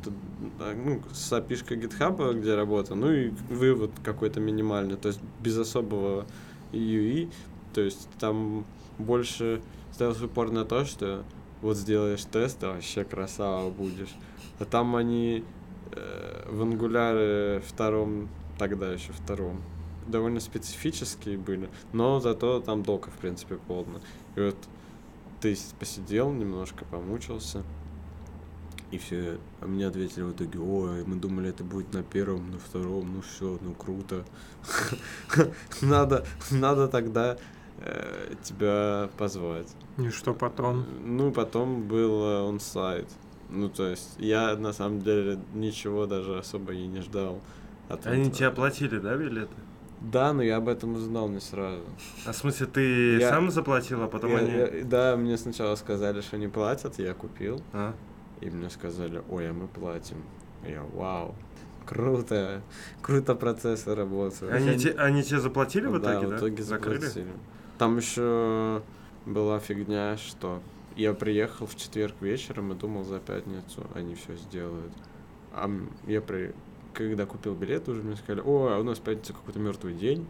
э, ну, с API GitHub, где работа, ну и вывод какой-то минимальный, то есть без особого UI. То есть там больше ставился упор на то, что вот сделаешь тест, а вообще красава будешь. А там они э, в ангуляре втором, тогда еще втором, довольно специфические были, но зато там дока, в принципе, полно. И вот ты посидел немножко, помучился, и все, а мне ответили в итоге, ой, мы думали, это будет на первом, на втором, ну все, ну круто. Надо, надо тогда э, тебя позвать.
И что потом?
Ну, потом был он сайт. Ну, то есть, я на самом деле ничего даже особо и не ждал. От
Они
этого.
тебе оплатили, да, билеты?
Да, но я об этом узнал не сразу.
А в смысле, ты
Я-
сам заплатил, а потом
Я-
они...
я- да, мне сначала сказали, что не платят, я купил.
А?
И мне сказали, ой, а мы платим. И Я, вау, круто, круто процессы работают.
Они, те- они тебе заплатили в
да,
итоге,
в
да?
итоге
Закрыли?
заплатили. Там еще была фигня, что я приехал в четверг вечером и думал за пятницу они все сделают. А я при... когда купил билет, уже мне сказали, о, а у нас в пятницу какой-то мертвый день.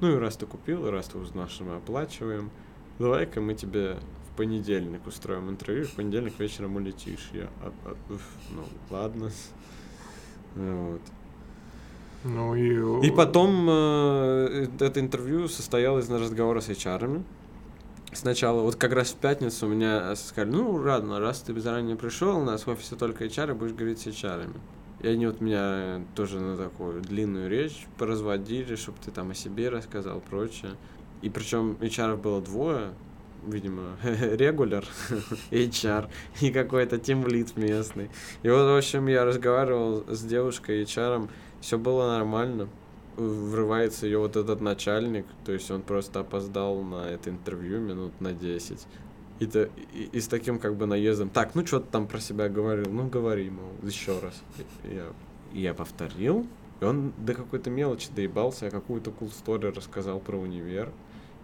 Ну и раз ты купил, и раз ты узнал, что мы оплачиваем, давай-ка мы тебе в понедельник устроим интервью, в понедельник вечером улетишь. Я, «А- а, уф, ну ладно. Вот.
Ну и...
И потом э, это интервью состоялось на разговора с HR. Сначала, вот как раз в пятницу у меня сказали, ну, ладно, раз ты заранее пришел, у нас в офисе только HR, будешь говорить с HR. И они вот меня тоже на такую длинную речь поразводили, чтобы ты там о себе рассказал, прочее. И причем HR было двое, видимо, регуляр, HR и какой-то тимлит местный. И вот, в общем, я разговаривал с девушкой HR, все было нормально. Врывается ее вот этот начальник, то есть он просто опоздал на это интервью минут на 10. И, то, и, и с таким как бы наездом, так, ну что ты там про себя говорил, ну говори, мол, еще раз. И я, и я повторил, и он до какой-то мелочи доебался, я какую-то cool story рассказал про универ,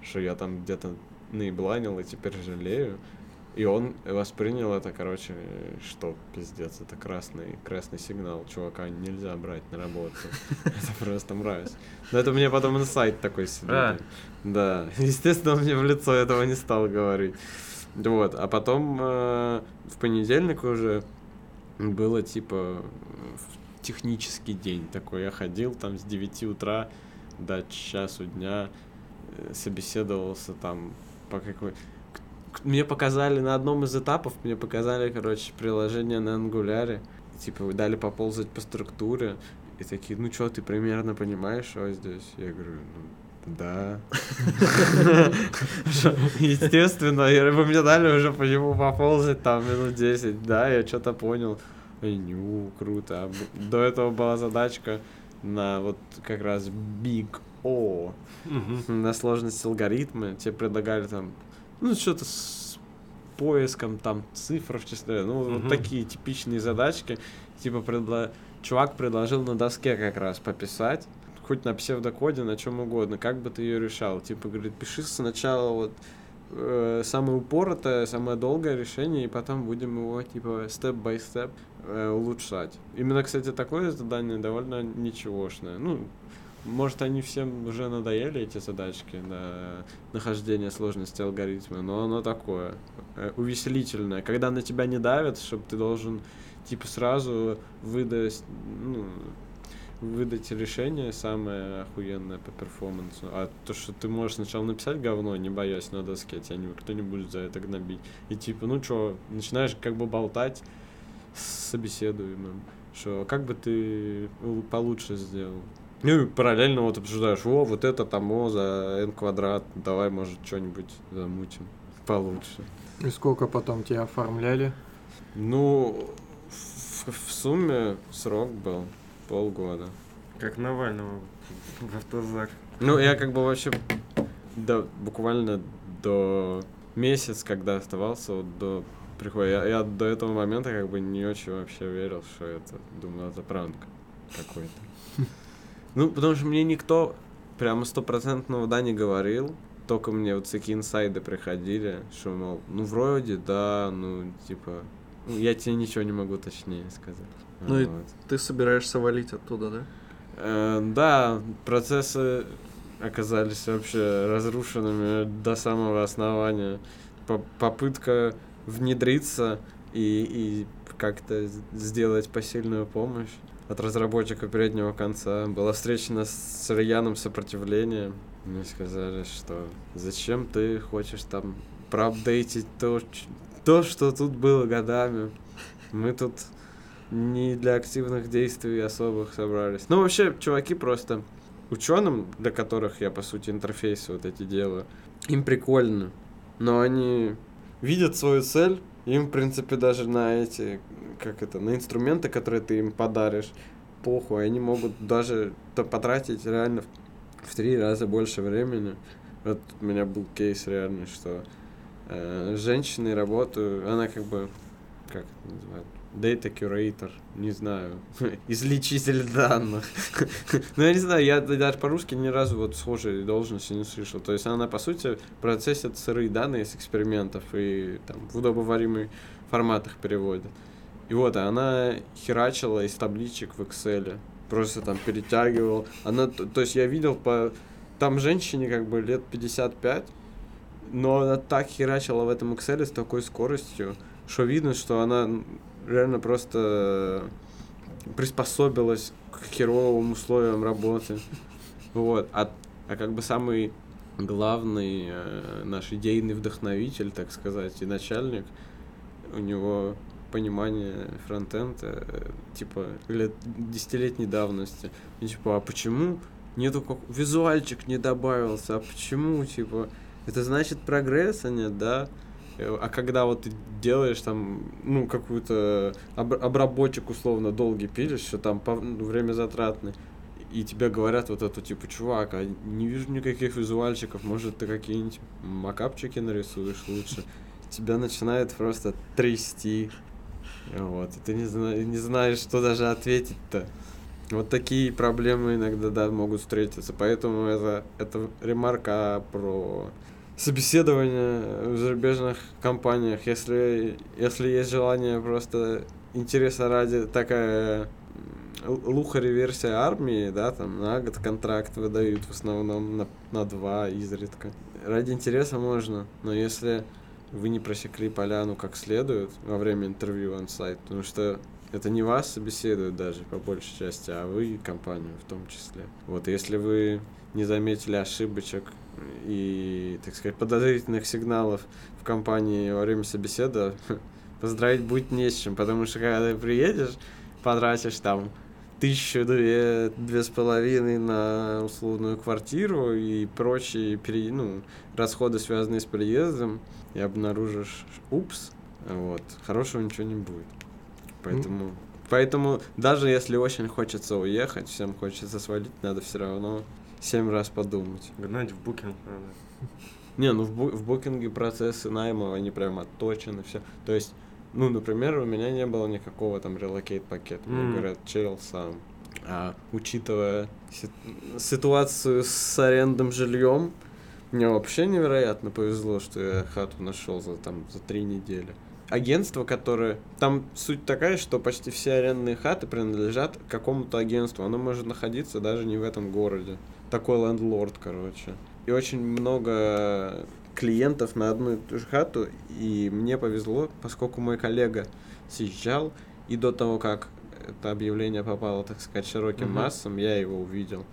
что я там где-то наебланил и теперь жалею. И он воспринял это, короче, что пиздец, это красный, красный сигнал, чувака нельзя брать на работу. Это просто мразь. Но это мне потом инсайт такой себе.
А.
Да, естественно, он мне в лицо этого не стал говорить. Вот, а потом э, в понедельник уже было типа технический день такой. Я ходил там с 9 утра до часу дня, э, собеседовался там по какой... Мне показали на одном из этапов, мне показали, короче, приложение на ангуляре. Типа, дали поползать по структуре. И такие, ну что, ты примерно понимаешь, что здесь? Я говорю, ну, да. Естественно, вы мне дали уже по нему поползать там минут 10. Да, я что-то понял. Ну, круто. А До этого была задачка на вот как раз Big О, на сложность алгоритма, тебе предлагали там, ну, что-то с поиском там цифр в числе, ну, вот такие типичные задачки, типа, предла... чувак предложил на доске как раз пописать, хоть на псевдокоде, на чем угодно, как бы ты ее решал, типа, говорит, пиши сначала вот э, самое упоротое, самое долгое решение, и потом будем его, типа, степ-бай-степ э, улучшать. Именно, кстати, такое задание довольно ничегошное. Ну, может, они всем уже надоели, эти задачки, на нахождение сложности алгоритма, но оно такое, э, увеселительное. Когда на тебя не давят, чтобы ты должен, типа, сразу выдать, ну, выдать решение самое охуенное по перформансу. А то, что ты можешь сначала написать говно, не боясь на доске, тебя никто не будет за это гнобить. И типа, ну чё, начинаешь как бы болтать с собеседуемым, что как бы ты получше сделал. Ну и параллельно вот обсуждаешь, о, вот это там, о, за n квадрат, давай, может, что-нибудь замутим получше.
И сколько потом тебя оформляли?
Ну, в, в сумме срок был полгода.
Как Навального в автозак.
Ну, я как бы вообще до, буквально до месяц, когда оставался, вот до прихода, я, я до этого момента как бы не очень вообще верил, что это, думал, это пранк какой-то. Ну, потому что мне никто прямо стопроцентного да не говорил, только мне вот такие инсайды приходили, что, мол, ну, вроде, да, ну, типа, ну, я тебе ничего не могу точнее сказать.
Ну и
Вот.
ты собираешься валить оттуда, да?
Э, Да, процессы оказались вообще разрушенными до самого основания. По- Попытка внедриться и, и как-то сделать посильную помощь от разработчика переднего конца была встречена с рьяным сопротивлением. Мне сказали, что зачем ты хочешь там проапдейтить то, то, что тут было годами. Мы тут не для активных действий особых собрались. Ну, вообще, чуваки просто ученым, для которых я, по сути, интерфейсы вот эти делаю, им прикольно. Но они видят свою цель, им, в принципе, даже на эти, как это, на инструменты, которые ты им подаришь, похуй, они могут даже потратить реально в, три раза больше времени. Вот у меня был кейс реальный, что э, с женщиной работаю, она как бы, как это называют, Data Curator, не знаю, излечитель данных. ну, я не знаю, я даже по-русски ни разу вот схожей должности не слышал. То есть она, по сути, процессит сырые данные с экспериментов и там в удобоваримый формат их переводит. И вот, она херачила из табличек в Excel. Просто там перетягивал. Она, т- то есть я видел по... Там женщине как бы лет 55, но она так херачила в этом Excel с такой скоростью, что видно, что она реально просто приспособилась к херовым условиям работы. Вот. А, а как бы самый главный э, наш идейный вдохновитель, так сказать, и начальник, у него понимание фронтенда, э, типа, лет десятилетней давности. И типа, а почему нету как... Визуальчик не добавился, а почему, типа, это значит прогресса нет, да? Э, А когда вот ты делаешь там, ну, какую-то об- обработчик условно долгий пилишь, что там по, ну, время затратный, и тебе говорят вот это, типа, чувак, а не вижу никаких визуальчиков, может, ты какие-нибудь макапчики нарисуешь лучше. Тебя начинает просто трясти. Вот, и ты не, зна- не знаешь, что даже ответить-то. Вот такие проблемы иногда, да, могут встретиться. Поэтому это, это ремарка про собеседование в зарубежных компаниях. Если, если есть желание просто интереса ради такая м, лухари-версия армии, да, там на год контракт выдают в основном на, на два изредка. Ради интереса можно, но если вы не просекли поляну как следует во время интервью on-site, потому что это не вас собеседуют даже по большей части, а вы компанию в том числе. Вот если вы не заметили ошибочек и, так сказать, подозрительных сигналов в компании во время собеседа, поздравить будет не с чем, потому что когда ты приедешь, потратишь там тысячу, две, две с половиной на условную квартиру и прочие пере, ну, расходы, связанные с переездом, и обнаружишь, упс, вот, хорошего ничего не будет. Поэтому, поэтому даже если очень хочется уехать, всем хочется свалить, надо все равно семь раз подумать.
Гнать в Booking надо.
Не, ну в, бу- в Booking е процессы найма, они прям отточены, все. То есть, ну, например, у меня не было никакого там relocate пакета. Мне
М.
говорят, чел сам. А учитывая си- ситуацию с арендным жильем, мне вообще невероятно повезло, что я хату нашел за там за три недели. Агентство, которое... Там суть такая, что почти все арендные хаты принадлежат какому-то агентству. Оно может находиться даже не в этом городе. Такой лендлорд, короче. И очень много клиентов на одну и ту же хату. И мне повезло, поскольку мой коллега съезжал, и до того, как это объявление попало, так сказать, широким
Мгм.
массам, я его увидел.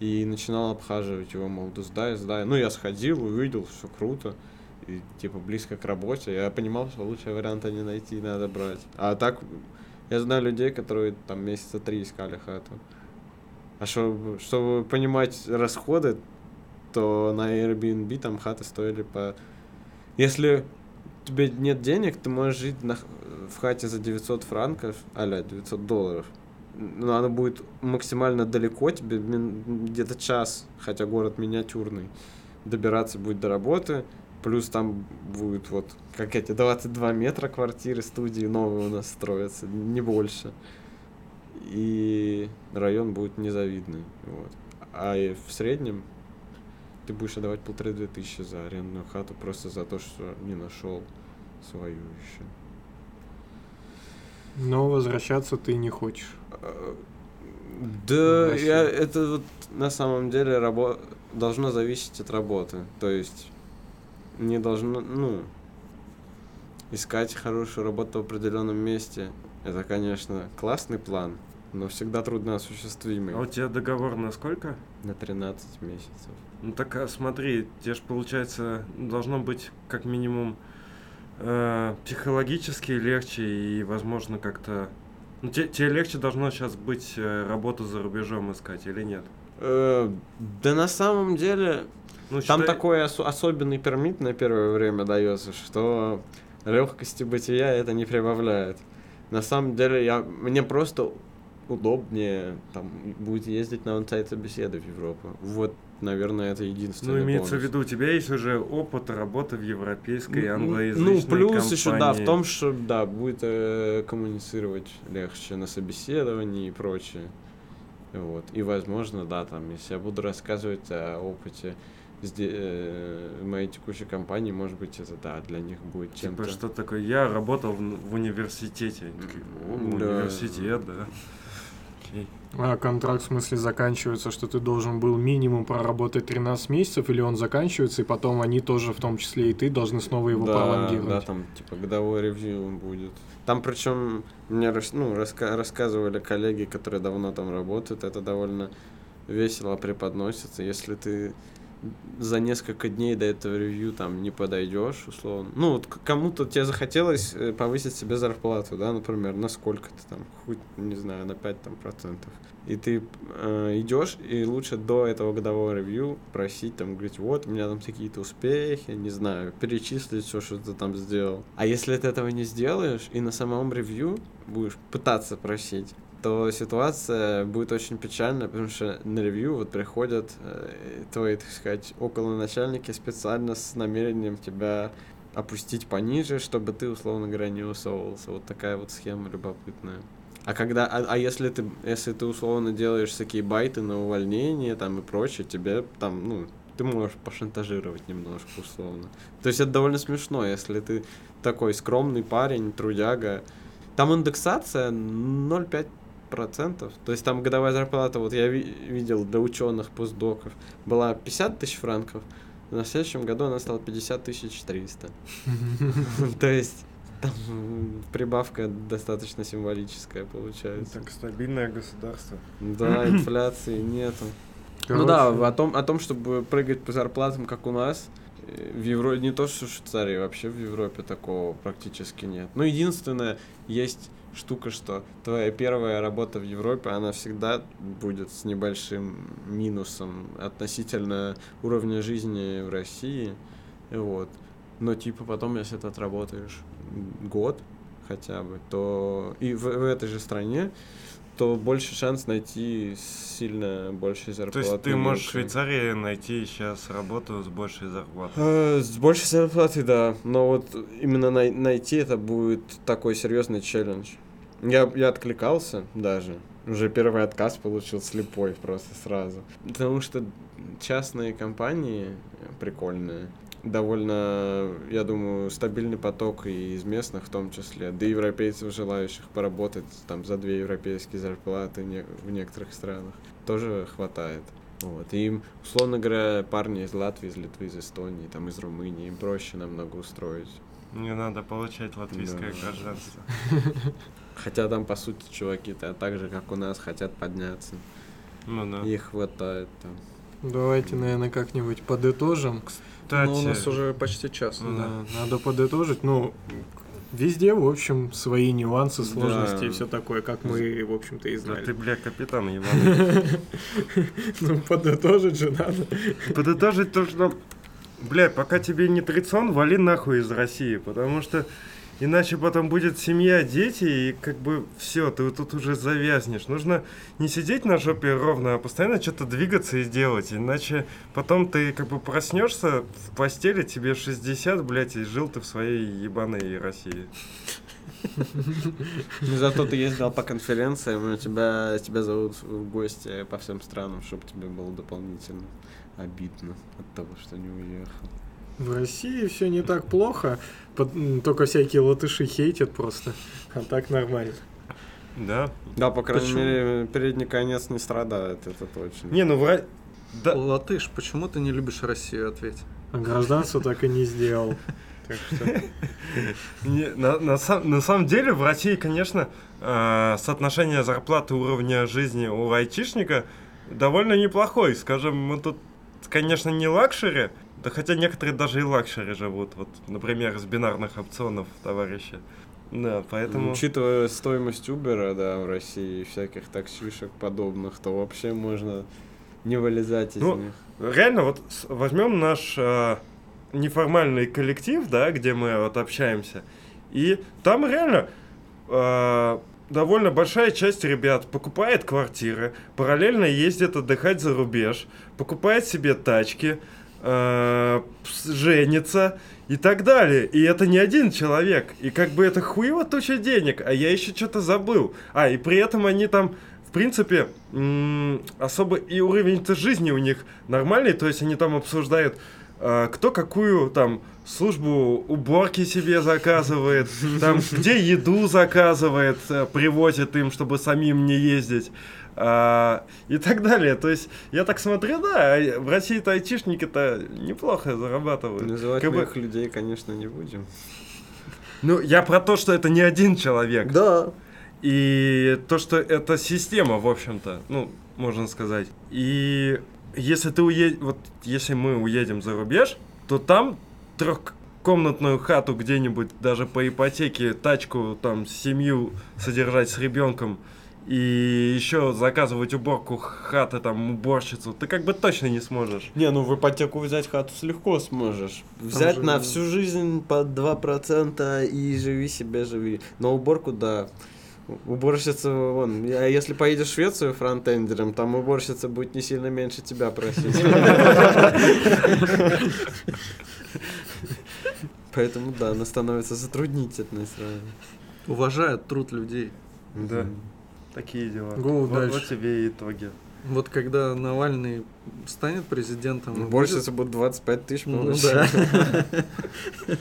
И начинал обхаживать его, мол, да сдай, сдай. Ну, я сходил, увидел, все круто. И, типа, близко к работе. Я понимал, что лучшего варианта не найти, надо брать. А так, я знаю людей, которые там месяца три искали хату. А чтобы, чтобы понимать расходы, то на Airbnb там хаты стоили по... Если у тебя нет денег, ты можешь жить на, в хате за 900 франков, аля 900 долларов. Но она будет максимально далеко, тебе где-то час, хотя город миниатюрный, добираться будет до работы. Плюс там будет вот, как эти, 22 метра квартиры, студии новые у нас строятся, не больше. И район будет незавидный. Вот. А и в среднем ты будешь отдавать полторы-две тысячи за арендную хату просто за то, что не нашел свою еще.
Но возвращаться ты не хочешь.
Э, Да,
Вообще.
я, это вот на самом деле рабо- должно зависеть от работы. То есть не должно, ну, искать хорошую работу в определенном месте. Это, конечно, классный план, но всегда трудно осуществимый.
А у тебя договор на сколько?
На 13 месяцев.
Ну так а смотри, тебе же получается должно быть как минимум э, психологически легче и, возможно, как-то... Ну, те- тебе, легче должно сейчас быть э, работу за рубежом искать или нет?
Э, да на самом деле,
Ну,
Там
считай-
такой ос- особенный пермит на первое время дается, что легкости бытия это не прибавляет. На самом деле, я, мне просто удобнее там будет ездить на онсайт собеседы в Европу. Вот, наверное, это единственное.
Ну, имеется в виду, у тебя есть уже опыт работы в европейской англоязычной
Ну, плюс еще, да, в
компании.
том, что, да, будет э, коммуницировать легче на собеседовании и прочее. Вот. И, возможно, да, там, если я буду рассказывать о опыте сде- э, моей текущей компании, может быть, это, да, для них будет чем-то...
Типа, что такое? Я работал в, в университете. «О,
Да.
университет, да. Окей.
А контракт в смысле заканчивается, что ты должен был минимум проработать 13 месяцев, или он заканчивается, и потом они тоже, в том числе и ты, должны снова его
да,
пролонгировать?
да, там, типа, годовой ревью будет. Там, причем, мне ну, раска- рассказывали коллеги, которые давно там работают, это довольно весело преподносится. Если ты за несколько дней до этого ревью там не подойдешь, условно. Ну, вот кому-то тебе захотелось э, повысить себе зарплату, да, например, на сколько-то там, хоть, не знаю, на 5 там процентов. И ты э, идешь, и лучше до этого годового ревью просить, там, говорить, вот, у меня там такие-то успехи, не знаю, перечислить все, что ты там сделал. А если ты этого не сделаешь, и на самом ревью будешь пытаться просить, то ситуация будет очень печальная, потому что на ревью вот приходят э, твои, так сказать, около начальники специально с намерением тебя опустить пониже, чтобы ты, условно говоря, не высовывался. Вот такая вот схема любопытная. А когда, а, а если ты, если ты условно делаешь всякие байты на увольнение там и прочее, тебе там, ну, ты можешь пошантажировать немножко условно. То есть это довольно смешно, если ты такой скромный парень, трудяга. Там индексация 0,5 процентов. То есть там годовая зарплата, вот я ви- видел для ученых, постдоков, была 50 тысяч франков, на следующем году она стала 50 тысяч 300. То есть там прибавка достаточно символическая получается.
Так, стабильное государство.
Да, инфляции нету.
Короче,
Ну да, о том, о том, чтобы прыгать по зарплатам, как у нас, э, в Европе, не то что в Швейцарии, вообще в Европе такого практически нет. Ну, единственное, есть штука, что твоя первая работа в Европе, она всегда будет с небольшим минусом относительно уровня жизни в России. Вот. Но типа потом, если ты отработаешь год хотя бы, то и в, в этой же стране, то больше шанс найти сильно больше
То
зарплаты.
есть ты можешь в Швейцарии найти сейчас работу с большей зарплатой.
Э, С большей зарплатой, да. Но вот именно най- найти это будет такой серьезный челлендж. Я, я откликался даже. Уже первый отказ получил слепой просто сразу. Потому что частные компании прикольные. Довольно, я думаю, стабильный поток и из местных в том числе. Да и европейцев, желающих поработать там за две европейские зарплаты не- в некоторых странах, тоже хватает. Вот. И им, условно говоря, парни из Латвии, из Литвы, из Эстонии, там, из Румынии, им проще намного устроить.
Мне надо получать латвийское
Да.
гражданство.
Хотя там, по сути, чуваки-то так же, как у нас, хотят подняться.
Ну да.
Их хватает там.
Давайте, наверное, как-нибудь подытожим.
Кстати,
Ну, у нас уже почти час.
Ну
Да, надо подытожить. Ну, везде, в общем, свои нюансы, сложности
Да.
и все такое, как мы, в общем-то, и
да
знали.
ты, бля, капитан ебаный.
Ну, подытожить же надо.
Подытожить то, что, бля, пока тебе не 30, вали нахуй из России, потому что иначе потом будет семья, дети, и как бы все, ты тут уже завязнешь. Нужно не сидеть на жопе ровно, а постоянно что-то двигаться и делать, иначе потом ты как бы проснешься в постели, тебе 60, блядь, и жил ты в своей ебаной России.
Ну, Зато ты ездил по конференциям, и тебя, тебя зовут в гости по всем странам, чтобы тебе было дополнительно обидно от того, что не уехал.
В России все не так плохо, только всякие латыши хейтят просто, а так нормально.
Да?
Да, по крайней
Почему?
мере, передний конец не страдает, это точно.
Не, ну в Да,
Латыш, почему ты не любишь Россию? Ответь.
А гражданство так и не сделал.
На самом деле в России, конечно, э, соотношение зарплаты уровня жизни у айтишника довольно неплохой. Скажем, мы тут, конечно, не luxury, да хотя некоторые даже и luxury живут. Вот, например, из бинарных опционов товарищи. Да, поэтому...
Учитывая стоимость Uber, да, в России и всяких таксишек подобных, то вообще можно не вылезать из
Ну,
них.
Реально, вот возьмем наш э, неформальный коллектив, да, где мы вот общаемся, и там реально э, довольно большая часть ребят покупает квартиры, параллельно ездит отдыхать за рубеж, покупает себе тачки, женится и так далее. И это не один человек. И как бы это хуево туча денег, а я еще что-то забыл. А, и при этом они там в принципе, особо и уровень-то жизни у них нормальный, то есть они там обсуждают, а, кто какую там службу уборки себе заказывает, там где еду заказывает, э, привозит им, чтобы самим не ездить. А, и так далее. То есть, я так смотрю, да, а в России-то айтишники-то неплохо зарабатывают.
Называть
Как бы-
мы их людей, конечно, не будем.
Ну, я про то, что это не один человек.
Да.
И то, что это система, в общем-то, ну, можно сказать. И если ты уедешь, вот если мы уедем за рубеж, то там трехкомнатную хату где-нибудь, даже по ипотеке, тачку, там, семью содержать с ребенком и еще заказывать уборку хаты, там, уборщицу, ты как бы точно не сможешь.
Не, ну в ипотеку взять хату легко сможешь. Взять
же-
на всю жизнь по 2% и живи себе, живи. Но уборку, да. Уборщица, вон, а если поедешь в Швецию фронтендером, там уборщица будет не сильно меньше тебя просить. Поэтому, да, она становится затруднительной сразу.
Уважают труд людей.
Да. Такие дела.
Go
вот, вот
дальше.
тебе и итоги.
Вот когда Навальный станет президентом...
Уборщица будет 25 тысяч
Ну
получать.
да.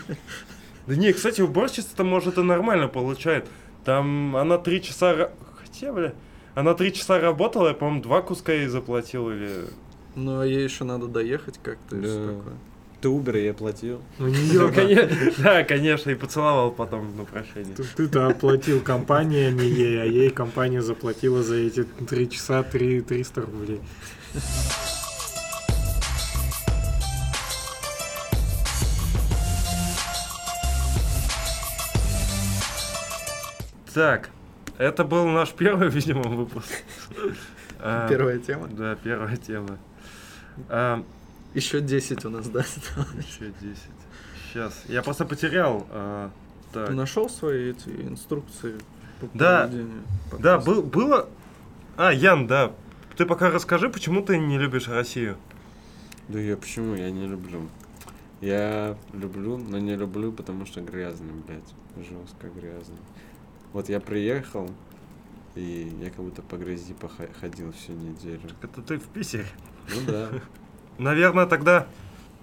Да не, кстати, уборщица-то, может, и нормально получает. Там она три часа... Хотя, бля, она три часа работала, я, по-моему, два куска ей заплатил или...
Ну а ей еще надо доехать как-то и все такое.
Ты Uber ей платил.
У нее,
Ну, конечно, да, конечно, и поцеловал потом на прощание.
Ты- Ты-то оплатил компания, не ей, а ей компания заплатила за эти три часа три 300 рублей.
Так, это был наш первый, видимо, выпуск.
Первая тема.
Да, первая тема.
Еще 10 у нас, да?
Еще 10. Сейчас. Я просто потерял. а,
Ты
Так.
нашел свои эти инструкции по
Да.
проведению
Да, был, было А, Ян, да. Ты пока расскажи, почему ты не любишь Россию?
Да я почему? Я не люблю. Я люблю, но не люблю, потому что грязный, блядь. Жестко грязный. Вот я приехал, и я как будто по грязи походил всю неделю.
Это ты в Питере?
Ну да.
Наверное, тогда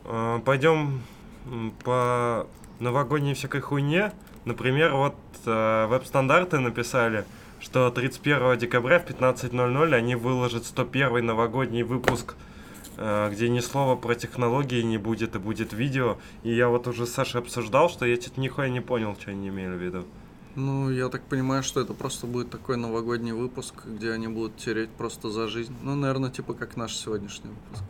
э, пойдем по новогодней всякой хуйне. Например, вот э, веб-стандарты написали, что 31 декабря в 15.00 они выложат 101 новогодний выпуск, э, где ни слова про технологии не будет, и будет видео. И я вот уже с Сашей обсуждал, что я что-то нихуя не понял, что они имели в виду.
Ну, я так понимаю, что это просто будет такой новогодний выпуск, где они будут тереть просто за жизнь. Ну, наверное, типа как наш сегодняшний выпуск.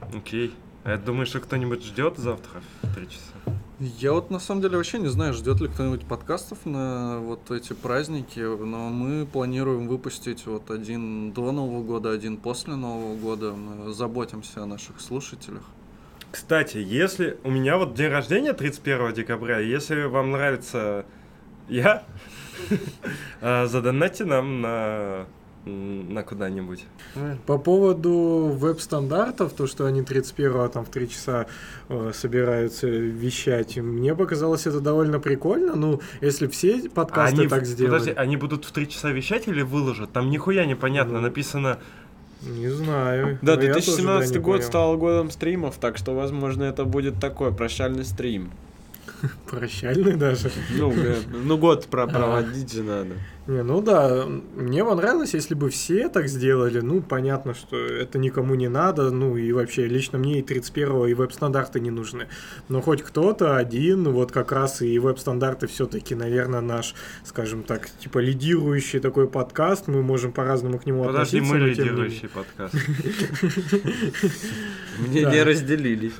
Окей. А думаешь, что кто-нибудь ждет завтра в 3 часа?
Я вот на самом деле вообще не знаю, ждет ли кто-нибудь подкастов на вот эти праздники, но мы планируем выпустить вот один до Нового года, один после Нового года. Мы заботимся о наших слушателях.
Кстати, если у меня вот день рождения 31 декабря, если вам нравится я, а, задонайте нам на на куда-нибудь.
По поводу веб-стандартов, то, что они 31 там в 3 часа э, собираются вещать, мне показалось это довольно прикольно. Ну, если все подкасты
они,
так сделали.
Подожди, они будут в 3 часа вещать или выложат? Там нихуя непонятно,
Ну,
написано...
Не знаю.
Да,
Но я тоже,
2017
не
год
понял.
стал годом стримов, так что, возможно, это будет такой прощальный стрим.
Прощальный даже.
Ну, ну год про- проводить же надо.
Не, ну да, мне понравилось, если бы все так сделали. Ну, понятно, что это никому не надо. Ну, и вообще, лично мне и 31 и веб-стандарты не нужны. Но хоть кто-то один, вот как раз и веб-стандарты все-таки, наверное, наш, скажем так, типа лидирующий такой подкаст. Мы можем по-разному к нему
Подожди,
относиться.
мы
но тем не
лидирующий подкаст.
Мне не разделились.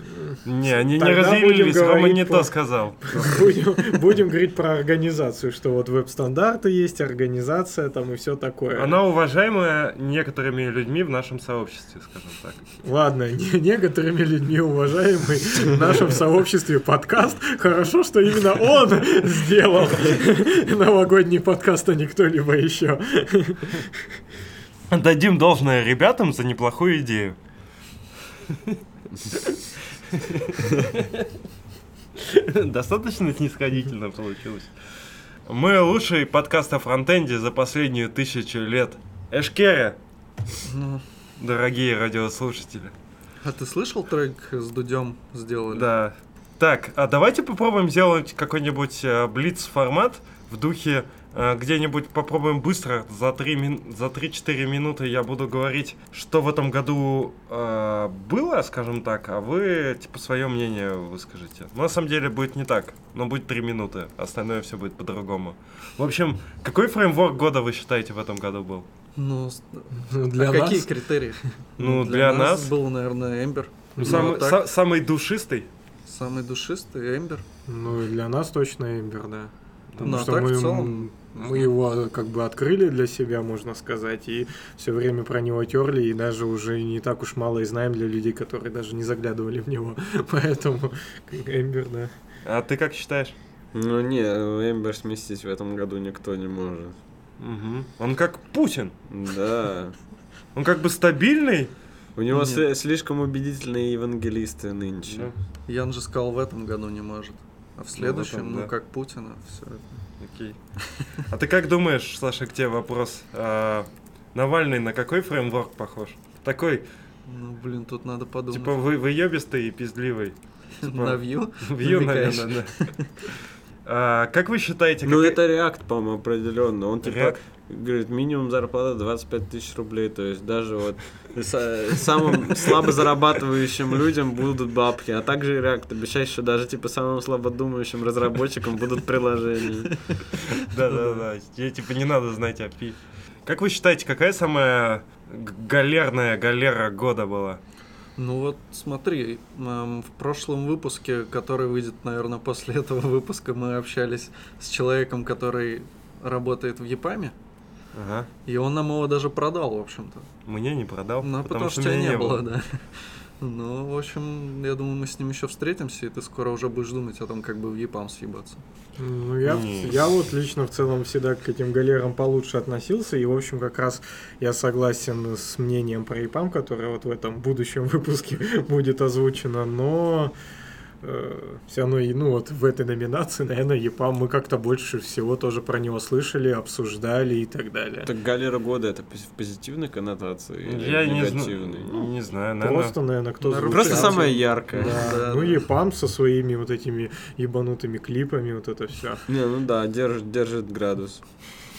Не, они не разделились, Рома не то сказал.
Будем, будем говорить про организацию, что вот веб-стандарты есть, организация там и все такое.
Она уважаемая некоторыми людьми в нашем сообществе, скажем так.
Ладно, не- некоторыми людьми уважаемый в нашем сообществе подкаст. Хорошо, что именно он сделал новогодний подкаст, а не кто-либо еще.
Дадим должное ребятам за неплохую идею. Достаточно снисходительно получилось. Мы лучший подкаст о фронтенде за последнюю тысячу лет. Эшкере,
Ну,
дорогие радиослушатели.
а ты слышал трек с Дудем сделали?
Да. Так, а давайте попробуем сделать какой-нибудь э, блиц-формат в духе где-нибудь попробуем быстро, за 3 мин... за 3-4 минуты я буду говорить, что в этом году э, было, скажем так, а вы, типа, свое мнение выскажите. Но на самом деле будет не так, но будет 3 минуты, остальное все будет по-другому. В общем, какой фреймворк года вы считаете в этом году был?
Ну,
Ну, Для
а
нас,
какие критерии?
Ну, для нас-
был, наверное, Эмбер.
Ну, самый,
так,
са- самый душистый?
самый душистый Эмбер.
ну и для нас точно Эмбер, да. Потому
Ну, а
что
так в
мы,
целом,
мы его как бы открыли для себя, можно сказать, и все время про него терли, и даже уже не так уж мало и знаем для людей, которые даже не заглядывали в него. Поэтому Эмбер, да.
А ты как считаешь?
Ну не, Эмбер сместить в этом году никто не может.
Мгм. Он как Путин.
Да.
Он как бы стабильный.
У него сли- слишком убедительные евангелисты нынче.
Да.
Ян же сказал, в этом году не может. А в следующем,
этом,
ну,
да.
как Путина, все это.
Окей. А ты как думаешь, Саша, к тебе вопрос? А, Навальный на какой фреймворк похож? Такой,
Ну, блин, тут надо подумать.
типа, вы, выебистый и пиздливый. типа,
На вью?
Вью,
намекаешь?
наверное, да. А, как вы считаете,
Ну
какая-
это реакт, по-моему, определенно. Он типа
React?
говорит, минимум зарплата 25 тысяч рублей. То есть даже вот самым слабо зарабатывающим людям будут бабки. А также реакт обещает, что даже типа самым слабодумающим разработчикам будут приложения.
Да-да-да, я типа не надо знать API. Как вы считаете, какая самая галерная галера года была?
Ну вот смотри, в прошлом выпуске, который выйдет, наверное, после этого выпуска, мы общались с человеком, который работает в Япаме,
Ага.
и он нам его даже продал, в общем-то.
Мне не продал,
Ну, потому, что,
меня
тебя не было, да. Ну, в общем, я думаю, мы с ним еще встретимся, и ты скоро уже будешь думать о том, как бы в ЕПАМ съебаться.
Ну, я, я вот лично в целом всегда к этим галерам получше относился, и, в общем, как раз я согласен с мнением про ИПАМ, которое вот в этом будущем выпуске будет озвучено, но все равно, и, ну, вот в этой номинации, наверное, ЕПАМ мы как-то больше всего тоже про него слышали, обсуждали и так далее.
Так Галера года это в позитивной коннотации или
Я
в
не,
негативной?
знаю, не знаю, наверное.
Просто, наверное, кто
На
звучал.
Просто самая яркая.
Да.
Да,
ну,
да.
ЕПАМ со своими вот этими ебанутыми клипами, вот это все.
Не, ну да, держит, держит градус.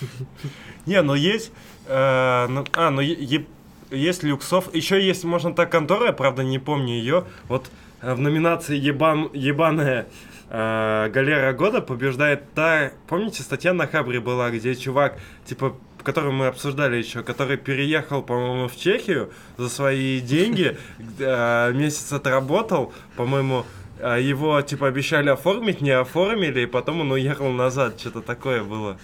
Не, ну есть... э, ну, а, ну есть люксов. Еще есть, можно так, контора, я, правда, не помню ее. Вот э, в номинации ебан, ебаная э, галера года побеждает та... Помните, статья на Хабре была, где чувак, типа, которую мы обсуждали еще, который переехал, по-моему, в Чехию за свои деньги, э, месяц отработал, по-моему, э, его, типа, обещали оформить, не оформили, и потом он уехал назад, что-то такое было.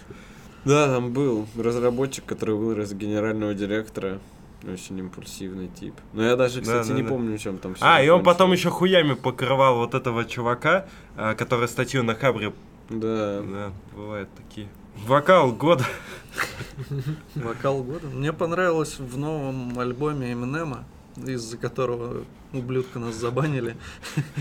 Да, там был разработчик, который вырос генерального директора. Очень импульсивный тип. Но я даже, кстати,
да,
не
да.
помню, чем там все
А, и он потом еще хуями покрывал вот этого чувака, а, который статью на Хабре.
Да.
Да, бывают такие. Вокал года.
Вокал года. Мне понравилось в новом альбоме Эминема, из-за которого ублюдка нас забанили.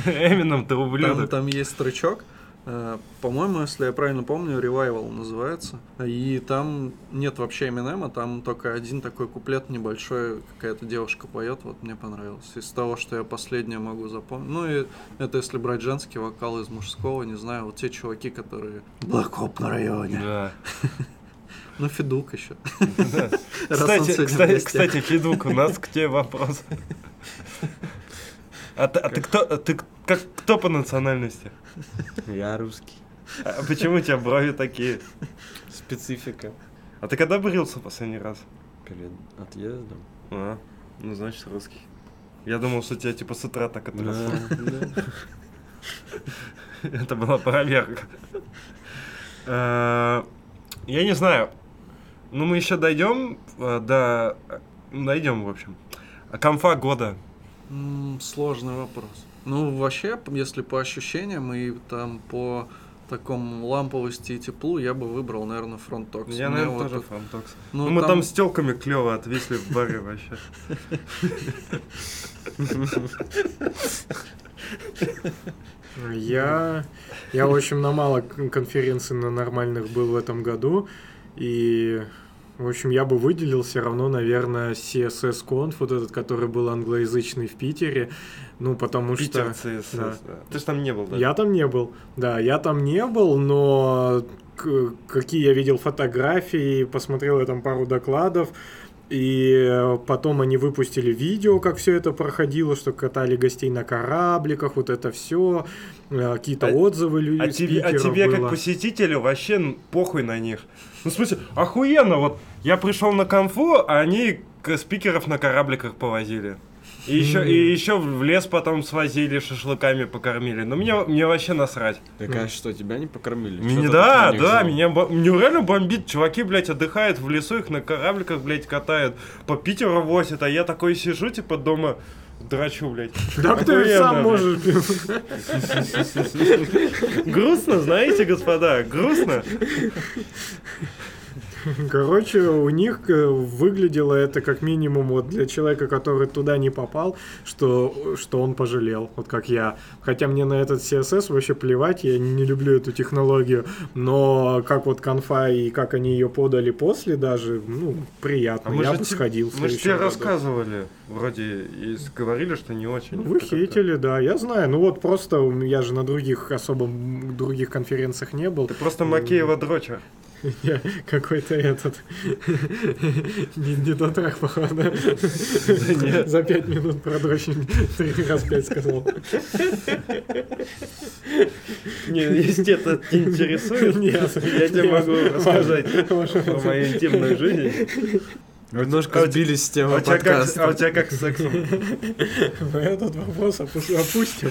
Эмином ты
Там,
ублюдок.
там есть трючок. Э, По-моему, если я правильно помню, Revival называется. И там нет вообще Эминема, там только один такой куплет небольшой, какая-то девушка поет, вот мне понравилось. Из того, что я последнее могу запомнить. Ну и это если брать женский вокал из мужского, не знаю, вот те чуваки, которые... Блэкоп на районе.
Да.
Ну, Федук еще.
Кстати, Федук, у нас к тебе вопрос. А ты, а ты кто, ты как, кто по национальности?
Я русский.
А почему у тебя брови такие?
Специфика.
А ты когда брился последний раз?
Перед отъездом.
А, ну значит русский. Я думал, что тебя типа с утра так отросло. Это была проверка. Э, Я не знаю. Ну, мы еще дойдем э, до... Дойдем, в общем. А Комфа года.
Сложный вопрос. Ну, вообще, если по ощущениям и там по такому ламповости и теплу, я бы выбрал, наверное, FrontTalks.
Я,
Мне
наверное,
вот
тоже FrontTalks.
Ну,
Ну, мы там с телками клево отвисли в баре вообще.
Я, я, в общем, на мало кон- конференций на нормальных был в этом году, и, в общем, я бы выделил все равно, наверное, CSS Conf, вот этот, который был англоязычный в Питере, ну, потому
Питер
что...
CSS,
да.
да. Ты же там не был, да?
Я там не был, да, я там не был, но какие я видел фотографии, посмотрел я там пару докладов, и э, потом они выпустили видео, как все это проходило, что катали гостей на корабликах, вот это все, какие-то
А-
отзывы
А
людей.
тебе, а тебе как посетителю вообще похуй на них. Ну, в смысле, охуенно, вот я пришел на конфу, а они спикеров на корабликах повозили. И еще, и еще в лес потом свозили, шашлыками покормили. Ну, мне, мне вообще насрать.
Так а что, тебя не покормили?
Меня, да, да, меня, меня реально бомбит. Чуваки, блядь, отдыхают в лесу, их на корабликах, блядь, катают. По Питеру возят, а я такой сижу, типа, дома драчу, блядь.
Так ты сам можешь.
Грустно, знаете, господа, грустно.
Короче, у них э, выглядело это как минимум вот для человека, который туда не попал, что, что он пожалел, вот как я. Хотя мне на этот CSS вообще плевать, я не люблю эту технологию, но как вот конфа и как они ее подали после даже, ну, приятно. я
же
бы
те-
сходил
Мы же тебе
году.
рассказывали, вроде, и говорили, что не очень.
Ну, Вы хейтили, да, я знаю. Ну вот просто я же на других особо других конференциях не был.
Ты просто Макеева дрочер.
Я какой-то этот не, не дотрах, походу.
нет.
За пять минут продрочить три раз пять сказал.
Не, если это не интересует, я тебе могу рассказать про мою интимную жизнь.
Немножко
а
сбились с
А
темы
у тебя как,
подкаста.
а у тебя как с сексом?
Мы этот вопрос опу- опустим.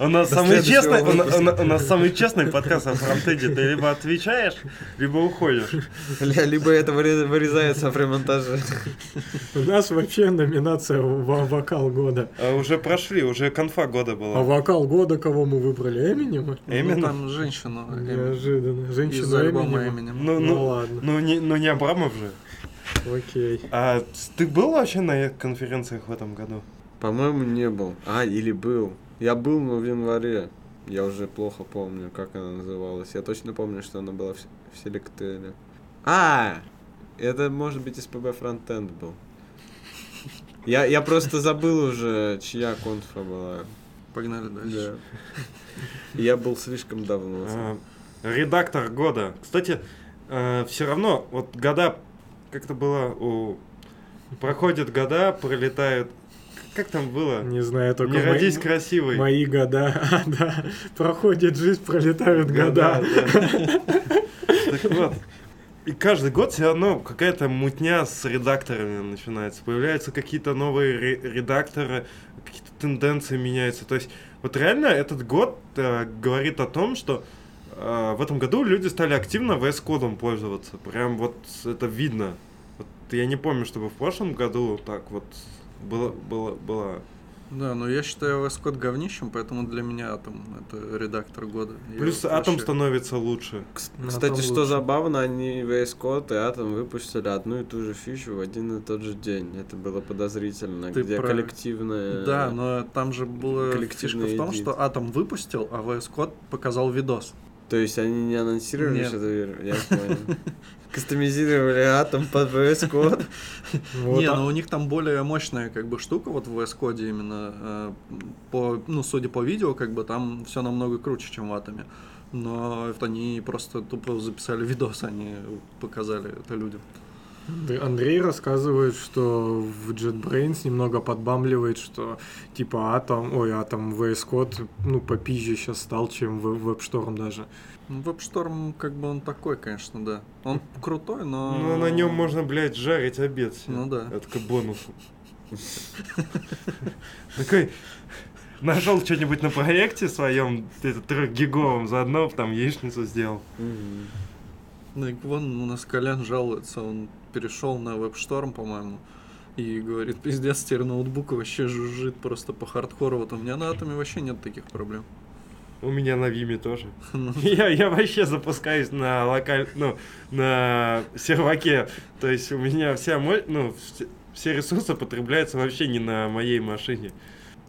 У нас самый честный, у, нас самый честный подкаст о фронтенде. Ты либо отвечаешь, либо уходишь.
Либо это выре- вырезается при монтаже.
У нас вообще номинация в вокал года.
А уже прошли, уже конфа года
А
была.
вокал года кого мы выбрали? Эминема?
Ну,
Эминем?
там женщина. Эминем.
Неожиданно. Женщина Эминема.
Эминем.
Ну,
Ну,
ну,
ладно,
ну, не, ну не Абрамов же.
Окей.
А ты был вообще на конференциях в этом году?
По-моему, не был. А, или был. Я был, но в январе. Я уже плохо помню, как она называлась. Я точно помню, что она была в, в Селектеле. А, это, может быть, СПБ Фронтенд был. Я, я просто забыл уже, чья конфа была.
Погнали дальше.
Да. Я был слишком давно.
А, редактор года. Кстати, все равно, вот года, как-то было у... Проходят года, пролетают... Как там было?
Не знаю, только
Не
мои-
родись красивой.
мои года. А, да. Проходит жизнь, пролетают года.
да. Так вот. И каждый год все равно какая-то мутня с редакторами начинается. Появляются какие-то новые ре- редакторы, какие-то тенденции меняются. То есть вот реально этот год э, говорит о том, что в этом году люди стали активно VS кодом пользоваться. Прям вот это видно. Вот я не помню, чтобы в прошлом году так вот было, было, было.
Да, но я считаю VS Code говнищем, поэтому для меня Атом это редактор года. Я
Плюс
вот
атом
вообще-
становится лучше.
Кстати,
там
что
лучше.
забавно, они VS Code и Atom выпустили одну и ту же фичу в один и тот же день. Это было подозрительно,
Ты
где
прав.
коллективное...
Да, но там же была фишка в том, что Атом выпустил, а VS Code показал видос.
То есть они не анонсировали
Нет.
что-то, я понял. Кастомизировали Atom под VS Code.
Вот,
не,
а-
но у них там более мощная как бы штука вот в VS Code именно э, по, ну, судя по видео, как бы там все намного круче, чем в Атоме. Но это они просто тупо записали видос, они показали это людям.
Андрей рассказывает, что в JetBrains немного подбамливает, что типа Атом, ой, Атом VS Code, ну, попизже сейчас стал, чем в WebStorm даже.
Ну, WebStorm, как бы он такой, конечно, да. Он крутой, но...
Ну, на нем можно, блядь, жарить обед. себе.
Ну да.
Это как бонус. Такой, нашел что-нибудь на проекте своем, трехгиговом, заодно там яичницу сделал.
Мгм.
Так вон у нас Колян жалуется, он перешел на WebStorm, по-моему, и говорит, пиздец, теперь ноутбук вообще жужжит просто по хардкору. Вот у меня на Атоме вообще нет таких проблем.
У меня на Виме тоже.
Ну,
Я, я вообще запускаюсь на локаль... ну, на серваке. То есть у меня вся мощь, ну, все, все ресурсы потребляются вообще не на моей машине.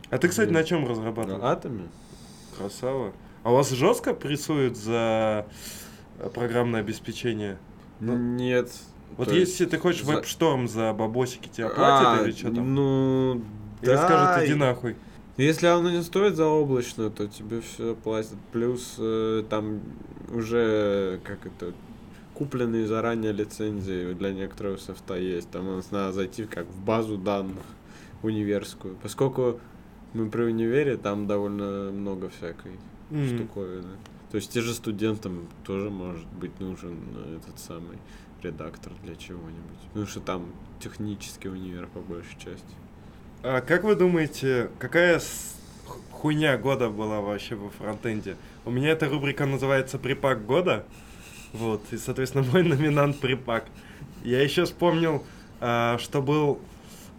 А ты, кстати, на чем разрабатываешь?
На Атоме?
Красава. А у вас жестко прессуют за э, программное обеспечение? Ну,
Нет.
Вот
То есть
если ты хочешь
за-
WebStorm за бабосики, тебе платят
А,
или что там?
Ну,
Или
да.
скажут, иди нахуй.
Если оно не стоит за облачную, то тебе все платят. Плюс э, там уже, как это, купленные заранее лицензии для некоторого софта есть. Там надо зайти как в базу данных универскую. Поскольку мы при универе, там довольно много всякой
М.
штуковины. То есть те же студентам тоже может быть нужен этот самый редактор для чего-нибудь. Потому что там технический универ по большей части.
А как вы думаете, какая хуйня года была вообще во фронтенде? У меня эта рубрика называется «Припак года». Вот, и, соответственно, мой номинант «Припак». Я еще вспомнил, а, что был...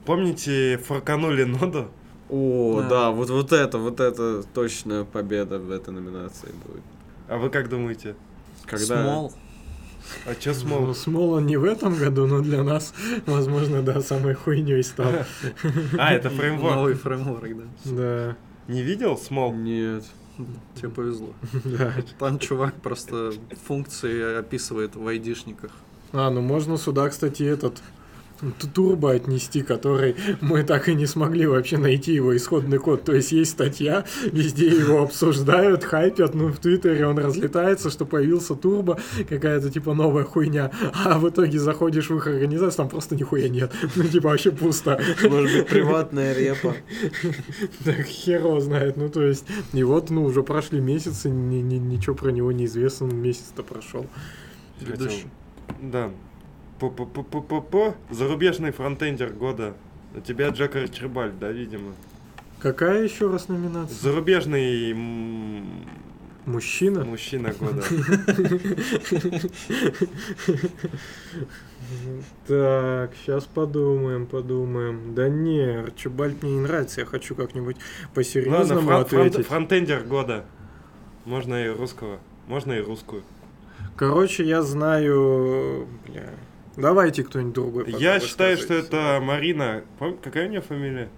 Помните, форканули ноду?
О,
Да.
да, вот, вот это, вот это точная победа в этой номинации будет.
А вы как думаете?
Когда...
Small.
А чё
Ну,
смол?
Смол он не в этом году, но для нас, возможно, да, самой хуйней стал.
А, это фреймворк.
Новый фреймворк, да.
Да,
Не видел смол?
Нет.
Тебе повезло.
да.
Там чувак просто функции описывает в айдишниках.
А, ну можно сюда, кстати, этот турбо отнести, который мы так и не смогли вообще найти его исходный код. То есть есть статья, везде его обсуждают, хайпят, ну в Твиттере он разлетается, что появился турбо, какая-то типа новая хуйня, а в итоге заходишь в их организацию, там просто нихуя нет. Ну типа вообще пусто.
Может быть, приватная репа.
Так хер его знает. Ну то есть, и вот, ну уже прошли месяцы, ни- ни- ничего про него не известно, месяц-то прошел.
Хотел-
Ведущий.
Да. По-по-по-по-по. Зарубежный фронтендер года. У тебя Джек Арчибальд, да, видимо.
Какая еще раз номинация?
Зарубежный м,
Мужчина?
мужчина года.
Так, сейчас подумаем, подумаем. Да не, Арчибальд мне не нравится, я хочу как-нибудь
Ладно,
по-серьезному
фрон- фронт-
ответить.
фронтендер года. Можно и русского. Можно и русскую.
Короче, я знаю... Бля. Давайте кто-нибудь другой.
Я считаю, что это Марина. Какая у нее фамилия?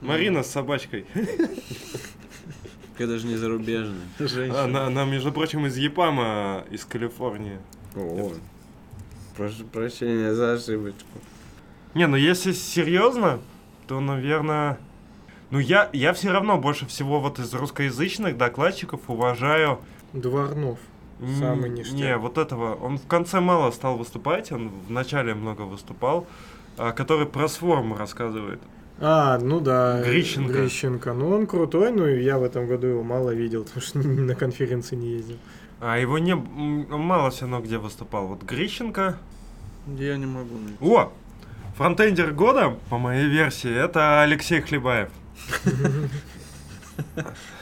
Марина с собачкой.
Я даже не зарубежный.
Она, она, между прочим, из Япама, из Калифорнии.
О, прошу прощения за ошибочку.
Не, ну если серьезно, то, наверное... Ну, я, я все равно больше всего вот из русскоязычных докладчиков уважаю...
Дворнов. Самый ништяк.
Не, вот этого. Он в конце мало стал выступать, он в начале много выступал, а, который про сформу рассказывает.
А, ну да.
Грищенко.
Грищенко. Ну, он крутой, но я в этом году его мало видел, потому что на конференции не ездил.
А его не... Мало все равно где выступал. Вот Грищенко...
Я не могу найти.
О! Фронтендер года, по моей версии, это Алексей Хлебаев.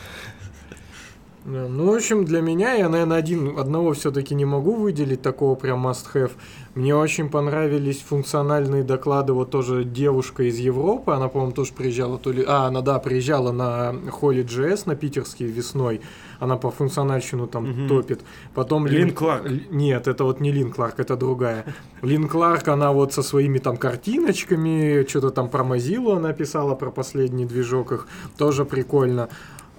Да, ну, в общем, для меня, я, наверное, один, одного все-таки не могу выделить, такого прям must-have. Мне очень понравились функциональные доклады, вот тоже девушка из Европы, она, по-моему, тоже приезжала, то ли... А, она, да, приезжала на Холли JS, на питерский весной, она по функциональщину там
Мгм.
топит. Потом
Лин Кларк.
Нет, это вот не Лин Кларк, это другая. Лин Кларк, она вот со своими там картиночками, что-то там про Mozilla она писала, про последний движок их, тоже прикольно.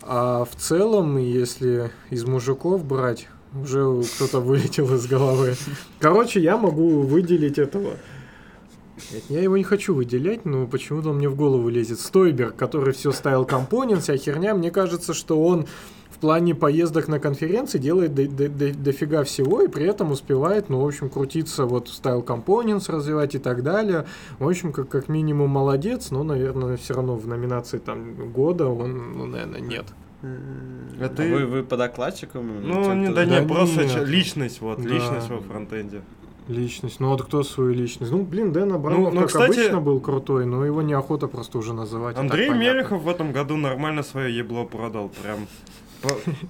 А в целом, если из мужиков брать, уже кто-то вылетел из головы. Короче, я могу выделить этого. Нет, Я его не хочу выделять, но почему-то он мне в голову лезет. Стойберг, который все ставил компонент, вся херня. Мне кажется, что он плане поездок на конференции делает до- до- до- дофига всего и при этом успевает, ну, в общем, крутиться, вот, стайл компонентс развивать и так далее. В общем, как, как минимум молодец, но, наверное, все равно в номинации там года он, ну, наверное, нет.
А
А
ты-
вы, вы по докладчикам?
Ну, не, да,
Да
не, просто
нет.
личность, вот,
Да.
личность во фронтенде.
Личность. Ну вот кто свою личность? Ну, блин, Дэн Абрамов,
ну,
как
кстати-
обычно, был крутой, но его неохота просто уже называть.
Андрей. Мелехов в этом году нормально свое ебло продал. Прям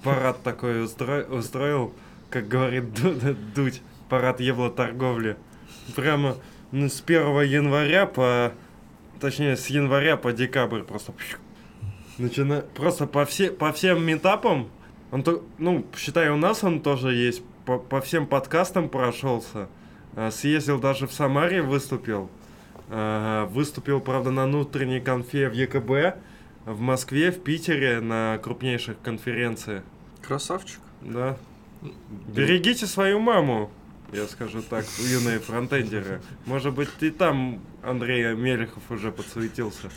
парад такой устро- устроил, как говорит Ду- Дудь, парад ебло-торговли. Прямо ну, с 1 января по... Точнее, с января по декабрь просто... Начина... Просто по, все... по всем метапам, он то... ну, считай, у нас он тоже есть, по, по всем подкастам прошелся. А, Съездил даже в Самаре, выступил. А, Выступил, правда, на внутренней конфе в ЕКБ, в Москве, в Питере, на крупнейших конференциях.
Красавчик.
Да. Берегите свою маму, я скажу так, юные фронтендеры. Может быть, и там Андрей Мелехов уже подсуетился.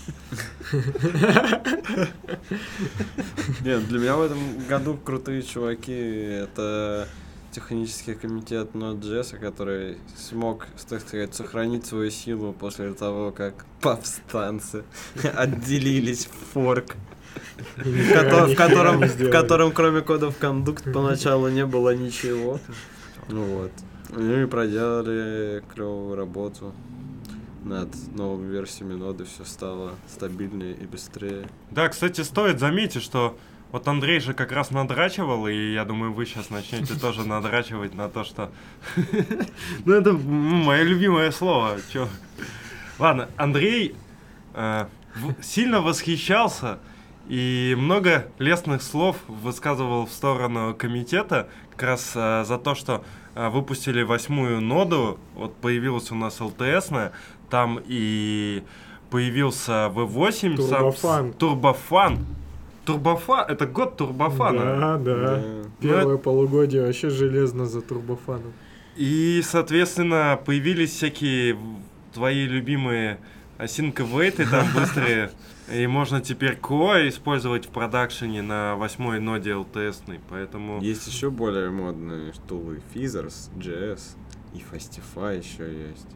Нет, для меня в этом году крутые чуваки. Это технический комитет Node.js, который смог, так сказать, сохранить свою силу после того, как повстанцы отделились в форк, в котором, в котором кроме кодов кондукт поначалу не было ничего. Ну вот. Ну и проделали клевую работу над новыми версиями ноды, все стало стабильнее и быстрее.
Да, кстати, стоит заметить, что вот Андрей же как раз надрачивал, и я думаю, вы сейчас начнете тоже надрачивать на то, что... Ну, это мое любимое слово. Ладно, Андрей э, сильно восхищался и много лестных слов высказывал в сторону комитета, как раз э, за то, что э, выпустили восьмую ноду, вот появилась у нас ЛТС, там и появился V8, сам-
Турбофан.
Турбофан. Турбофан, это год Турбофана.
Да, да.
Ну,
Первое полугодие вообще железно за турбофаном.
И, соответственно, появились всякие твои любимые осинка вейты там быстрые. И можно теперь Ко использовать в продакшене на восьмой ноде LTS, поэтому...
Есть еще более модные тулы. Fizzers, JS и Fastify еще есть.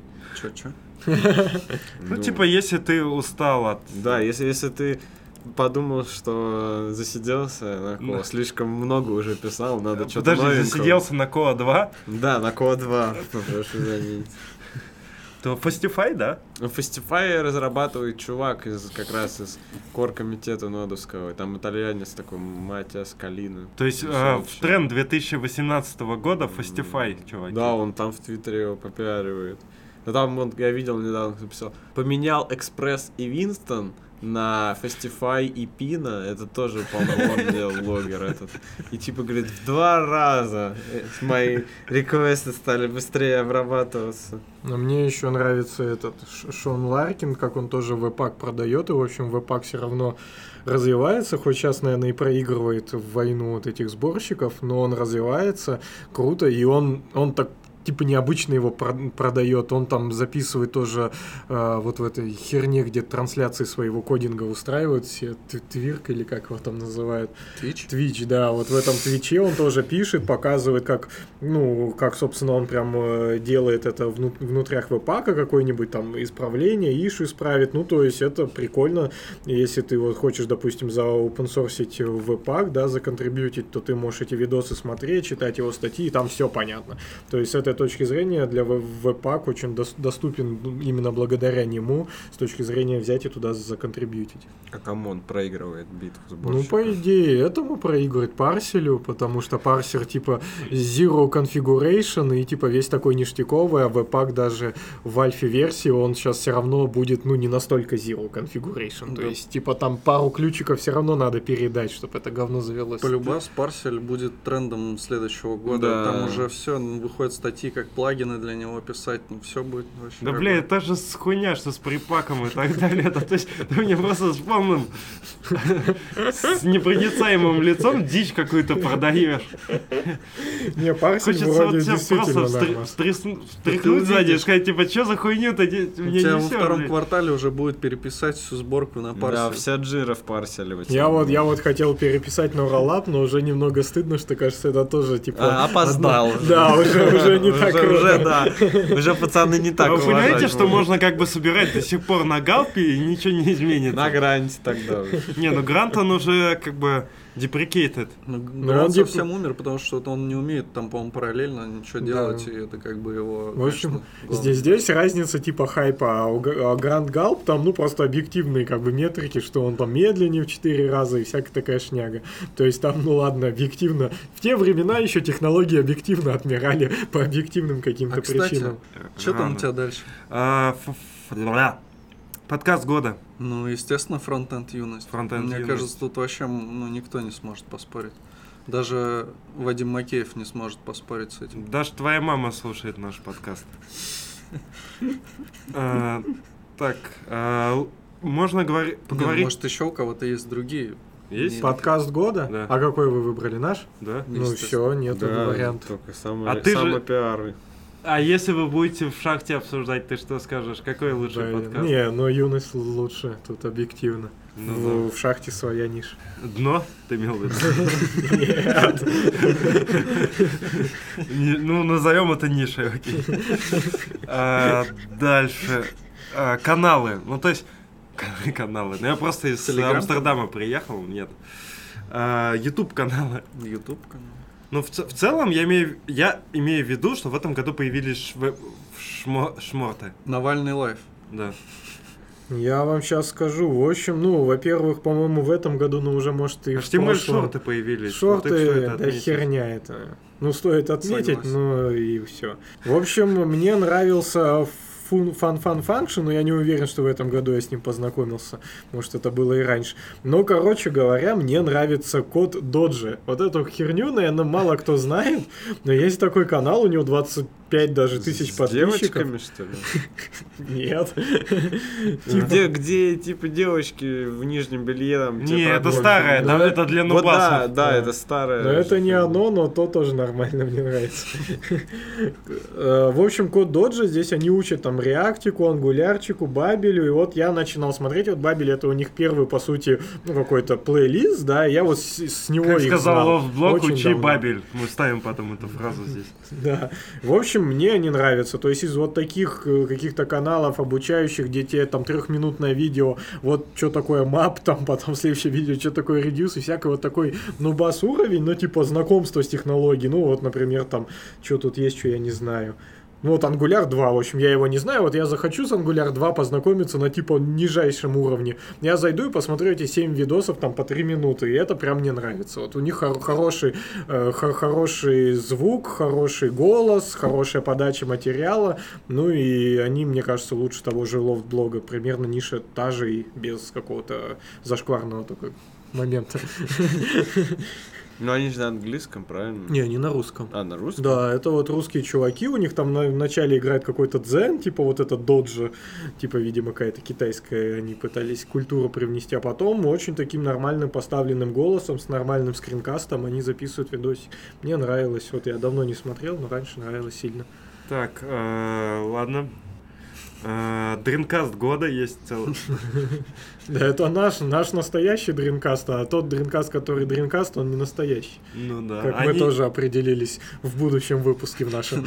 Чё-чё?
Ну, типа, если ты устал от...
Да, если, если ты подумал, что засиделся на Ко,
Да.
слишком много уже писал, надо что-то
Подожди,
новенького.
засиделся на Ко 2?
Да, на Ко 2, прошу заметить.
То Fastify, да?
Ну, Fastify разрабатывает чувак из как раз из кор-комитета нодовского. Там итальянец такой, Матиас Калина.
То есть э, в тренд 2018 года Fastify, чуваки.
Да, он там в Твиттере его попиаривает. Но там он, я видел недавно, кто писал, поменял Экспресс и Винстон на Fastify и Пина, это тоже, по-моему, делал блогер этот. И типа говорит, в два раза мои реквесты стали быстрее обрабатываться.
Но мне еще нравится этот Шон Ларкин, как он тоже веб-пак продает, и, в общем, веб-пак все равно развивается, хоть сейчас, наверное, и проигрывает в войну вот этих сборщиков, но он развивается круто, и он, он так типа необычно его про- продает, он там записывает тоже э, вот в этой херне, где трансляции своего кодинга устраивают, все твирк или как его там называют,
Twitch?
Twitch, да, вот в этом Твиче он тоже пишет, показывает, как, ну, как, собственно, он прям э, делает это вну- внутрях веб-пака, какое-нибудь там исправление, ишу исправит, ну, то есть это прикольно, если ты вот хочешь, допустим, за заопенсорсить веб-пак, да, законтрибьютить, то ты можешь эти видосы смотреть, читать его статьи, и там все понятно. То есть с этой точки зрения для веб- веб-пак очень дос- доступен ну, именно благодаря нему, с точки зрения взять и туда законтрибьютить.
А кому он проигрывает битву
Ну,
сборщиков?
по идее, этому проигрывает парселю, потому что парсер типа Zero Configuration и типа весь такой ништяковый, а веб-пак даже в альфе-версии он сейчас все равно будет, ну, не настолько Zero Configuration. То
Да.
есть, типа, там пару ключиков все равно надо передать, чтобы это говно завелось.
Полюбас парсель будет трендом следующего года.
Да.
Там уже все, выходят статьи, как плагины для него писать. Ну, все будет вообще.
Да, бля,
бы-
это же с хуйня, что с припаком и так далее. Да, то есть ты мне просто с полным с непроницаемым лицом дичь какую-то продаешь.
Не, парсель
Хочется вот тебя просто встряхнуть сзади и сказать, типа, что за хуйню-то де-
У
мне
тебя во втором
блядь?»
квартале уже будет переписать всю сборку на
Да,
парсель.
вся джира в парселе.
Я вот, я вот хотел переписать на Rollup, но уже немного стыдно, что кажется, это тоже типа.
А, опоздал.
Да, уже, уже не так
Уже, да. Уже пацаны не так
А Вы понимаете, что можно как бы собирать до сих пор на галпе и ничего не изменится?
На гранте тогда.
Не, ну Грант он уже как бы deprecated.
Ну,
Ну, он типа-
совсем умер, потому что он не умеет там, по-моему, параллельно ничего
Да.
делать, и это как бы его...
В общем,
конечно.
Здесь, здесь разница типа хайпа, а а Гранд Галп там, ну, просто объективные как бы метрики, что он там медленнее в 4 раза и всякая такая шняга. То есть там, ну ладно, объективно. В те времена еще технологии объективно отмирали по объективным каким-то
А, кстати,
причинам.
что там у тебя дальше?
Подкаст года.
Ну, естественно, фронтенд юность.
Фронтенд
Мне
юность.
кажется, тут вообще ну, никто не сможет поспорить. Даже Вадим Макеев не сможет поспорить с этим.
Даже твоя мама слушает наш подкаст. А, Так, а, можно
ну,
поговорить?
может, еще у кого-то есть другие.
Есть?
Подкаст года?
Да.
А какой вы выбрали? Наш?
Да.
Ну все, нет
Да,
вариантов.
только самые,
А ты же-
самые пиары.
А если вы будете в шахте обсуждать, ты что скажешь? Какой лучший
Да,
подкаст?
Не, но юность лучше, тут объективно.
Ну
Ну, в шахте своя ниша.
да. Дно, ты имел в виду?
Нет.
Не- Ну, назовем это нишей, окей. А, Дальше. А, Каналы. Ну, то есть... Каналы. Ну, я просто из? Амстердама приехал, нет. Ютуб каналы.
YouTube канал.
Ну, в, в целом, я имею, я имею в виду, что в этом году появились шве- шмо- шморты.
Навальный лайф.
Да.
Я вам сейчас скажу. В общем, ну, во-первых, по-моему, в этом году, ну, уже, может, и в
HTML
прошлом.
шорты появились.
Шорты,
Вот стоит
да херня это. Ну, стоит отметить,
Согласен.
ну и все. В общем, мне нравился Fun Fun Function, но я не уверен, что в этом году я с ним познакомился. Может, это было и раньше. Но, короче говоря, мне нравится код Доджи. Вот эту херню, наверное, мало кто знает, но есть такой канал, у него 25 даже тысяч
С
подписчиков.
девочками, что ли?
Нет.
Где, где, типа, девочки в нижнем белье там...
Не,
тебе
это старое, да, это для
Вот да,
нубасов.
да, это старое.
Но это не оно, но то тоже нормально, мне нравится. Э, В общем, код Доджа здесь они учат там реактику, ангулярчику, бабелю. И вот я начинал смотреть, вот бабель это у них первый, по сути, ну, какой-то плейлист, да, я вот с, с него
Как
их
сказал
знал.
Ловблок,
Очень
учи
давно.
бабель. Мы ставим потом эту фразу здесь.
Да. В общем, мне они нравятся. То есть из вот таких э, каких-то каналов обучающих, где тебе там трехминутное видео, вот что такое мап, там потом следующее видео, что такое редюс и всякий вот такой нубас уровень, но типа знакомство с технологией. Ну вот, например, там, что тут есть, что я не знаю. Ну вот Angular 2, в общем, я его не знаю, вот я захочу с Angular 2 познакомиться на типа нижайшем уровне. Я зайду и посмотрю эти 7 видосов там по 3 минуты, и это прям мне нравится. Вот у них хор- хороший, э, хо- хороший звук, хороший голос, хорошая подача материала, ну и они, мне кажется, лучше того же лофт-блога. Примерно ниша та же и без какого-то зашкварного только момента.
Ну, они же на английском, правильно?
Не, не на русском.
А, на русском?
Да, это вот русские чуваки, у них там на, вначале играет какой-то дзен, типа вот это доджи, типа, видимо, какая-то китайская, они пытались культуру привнести, а потом очень таким нормальным поставленным голосом, с нормальным скринкастом они записывают видосик. Мне нравилось, вот я давно не смотрел, но раньше нравилось сильно.
Так, э, ладно. Э, Дринкаст года есть целый.
Да, это наш, наш настоящий дринкаст, а тот дринкаст, который дринкаст, он не настоящий.
Ну да.
Как мы
Они-
тоже определились в будущем выпуске в нашем.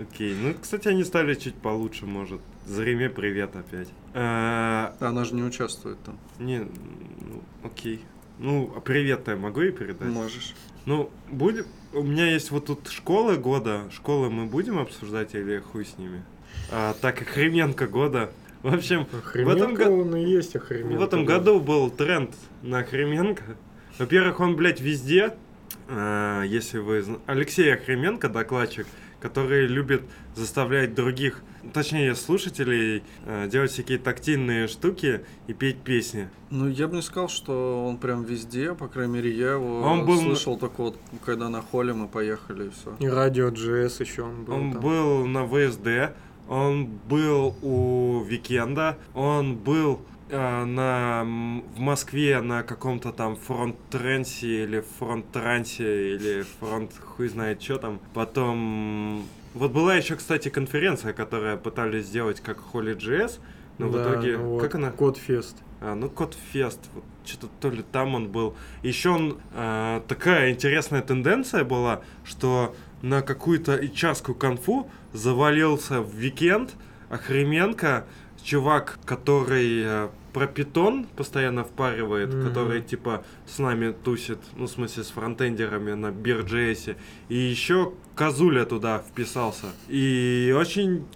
Окей. Ну, кстати, они стали чуть получше, может. Зареме привет опять. Э,
Она же не участвует там.
Не, ну, окей. Ну, а привет-то я могу ей передать?
Можешь.
Ну, будем... У меня есть вот тут школы года. Школы мы будем обсуждать или хуй с ними? А, так, Охременко года. В общем, в этом, го-
он и есть охременко.
в этом
да.
году был тренд на Охременко. Во-первых, он, блядь, везде. А, если вы... зна- Алексей Охременко, докладчик, который любит заставлять других, точнее, слушателей, э, делать всякие тактильные штуки и петь песни.
Ну, я бы не сказал, что он прям везде, по крайней мере, я его
Он был
слышал только вот, когда на холле мы поехали и все.
И радио GS еще он был
Он
там.
был на ВСД, он был у Викенда, он был э, на, в Москве на каком-то там фронт-тренсе или фронт-трансе или фронт хуй знает что там. Потом... Вот была еще, кстати, конференция, которая пытались сделать как Holy JS, но в
Да,
итоге...
ну вот,
Как она?
CodeFest.
А, ну, CodeFest, вот, что-то то ли там он был. Еще он, а, такая интересная тенденция была, что на какую-то HR скую конфу завалился в Викенд Охременко, чувак, который э, про питон постоянно впаривает,
Мгм.
который типа с нами тусит, ну, в смысле, с фронтендерами на BeerJS е. И еще Козуля туда вписался. И очень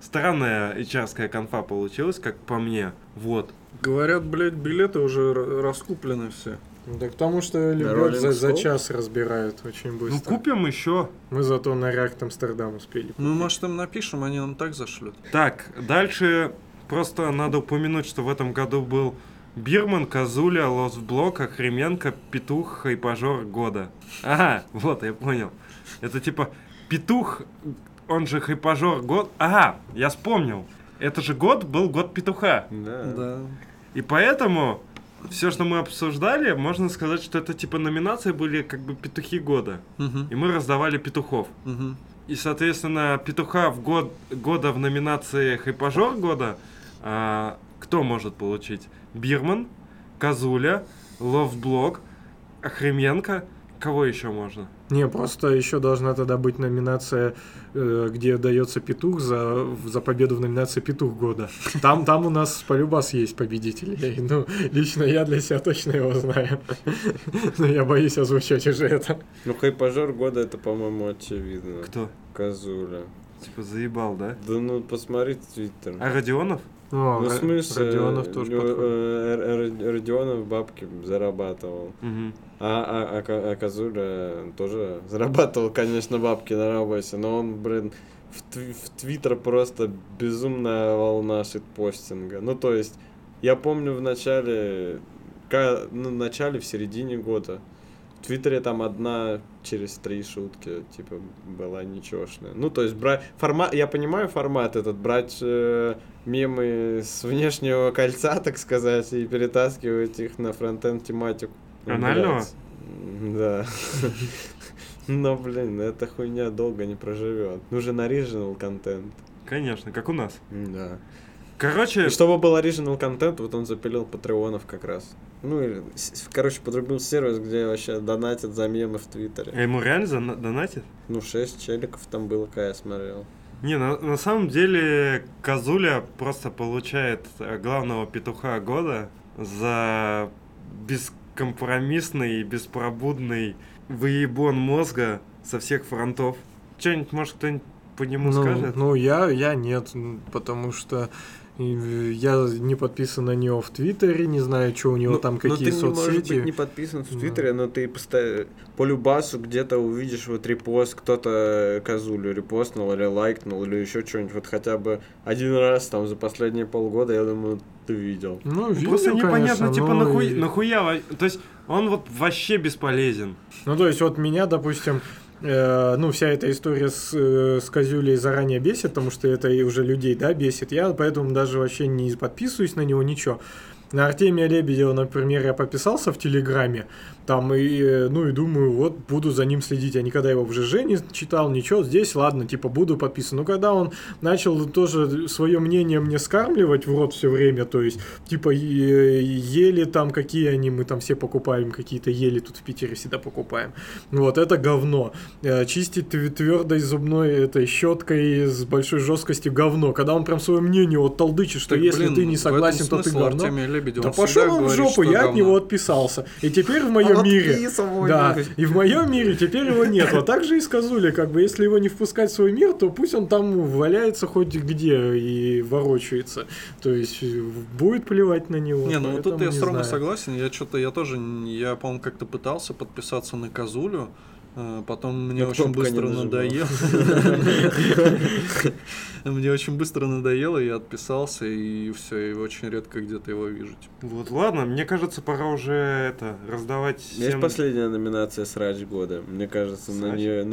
странная ичарская конфа получилась, как по мне. Вот.
Говорят, блядь, билеты уже раскуплены все.
Да потому что любят за, за час разбирают очень
Ну,
быстро.
купим еще.
Мы зато на React Амстердам успели.
Ну, может, им напишем, они нам так зашлют.
Так, дальше просто надо упомянуть, что в этом году был Бирман, Козуля, Лосблок, Охременко, Петух, Хайпажор года. Ага, вот, я понял. Это типа Петух, он же Хайпажор год. Ага, я вспомнил. Это же год был год петуха.
Да.
Да.
И поэтому все, что мы обсуждали, можно сказать, что это типа номинации были как бы петухи года.
Мгм.
И мы раздавали петухов.
Мгм.
И, соответственно, петуха в год года в номинации Хайпажор года а, кто может получить? Бирман, Козуля, Ловблок, Охременко. Кого еще можно?
Не, просто еще должна тогда быть номинация, э, где дается петух за, за победу в номинации Петух года. Там, там у нас полюбас есть победители. Ну, лично я для себя точно его знаю. Но я боюсь озвучать уже это.
Ну, хайпажор года это, по-моему, очевидно.
Кто?
Козуля.
Типа заебал, да?
Да ну, посмотри твиттер.
А Родионов?
О,
Ну, в
Ра-
смысле,
Родионов тоже подходит.
э, Родионов бабки зарабатывал. А, а, а, а Козуля тоже зарабатывал, конечно, бабки на работе, но он, блин, в, тв- в Твиттер просто безумная волна шитпостинга. Ну, то есть, я помню в начале, ну, в начале, в середине года, в Твиттере там одна через три шутки, типа, была ничешная. Ну, то есть, брать формат, я понимаю формат этот, брать э, мемы с внешнего кольца, так сказать, и перетаскивать их на фронтенд тематику.
Анального?
Да. Но, блин, эта хуйня долго не проживет. Нужен оригинал контент.
Конечно, как у нас.
Да.
Короче,
И чтобы был оригинал контент, вот он запилил патреонов как раз. Ну, и, короче, подрубил сервис, где вообще донатят за мемы в Твиттере.
а ему реально донатит?
Ну, шесть челиков там было, когда я смотрел.
Не, на, на самом деле Козуля просто получает э, главного петуха года за бескомпромиссный и беспробудный выебон мозга со всех фронтов. что-нибудь, может, кто-нибудь по нему
ну,
скажет?
Ну, я, я нет, потому что я не подписан на него в Твиттере, не знаю, что у него
Ну,
там,
ну,
какие
ты не можешь
соцсети.
быть не подписан в
Да.
Твиттере, но ты постоянно по любасу где-то увидишь вот репост, кто-то козулю репостнул или лайкнул или еще что-нибудь. Вот хотя бы один раз там за последние полгода, я думаю, ты видел.
Ну,
Ну,
видел,
Просто непонятно,
конечно,
типа,
но и-
нахуя, во- то есть он вот вообще бесполезен.
Ну, то есть, вот меня, допустим, э, ну, вся эта история с, э, с Козюлей заранее бесит, потому что это и уже людей, да, бесит. Я поэтому даже вообще не подписываюсь на него, ничего. На Артемия Лебедева, например, я подписался в Телеграме, там, и, э, ну, и думаю, вот, буду за ним следить. Я никогда его в ЖЖ не читал, ничего, здесь, ладно, типа, буду подписан. Но когда он начал тоже свое мнение мне скармливать в рот все время, то есть, типа, ели там, какие они, мы там все покупаем, какие-то ели тут в Питере всегда покупаем. Вот, это говно. Э, Чистить твердой зубной этой щеткой с большой жесткостью говно. Когда он прям свое мнение вот толдычит, что
Так,
если
блин,
ты не согласен, то ты говно.
Лебедева.
Да
Он
пошел он в жопу, я от
говно.
него отписался. И теперь в моем мире.
Отписывай,
Да, и в моем мире теперь его нет. Вот так же и с Козулей, как бы, если его не впускать в свой мир, то пусть он там валяется хоть где и ворочается. То есть э, будет плевать на него.
Не, ну вот тут я с Ромой согласен. Я что-то, я тоже, я, по-моему, как-то пытался подписаться на Козулю. Э, Потом мне
Но
очень быстро надоело. Мне очень быстро надоело, я отписался, и все, и очень редко где-то его вижу. типа.
Вот, ладно, мне кажется, пора уже это, раздавать
Есть последняя номинация «Срач года». Мне кажется, на нее...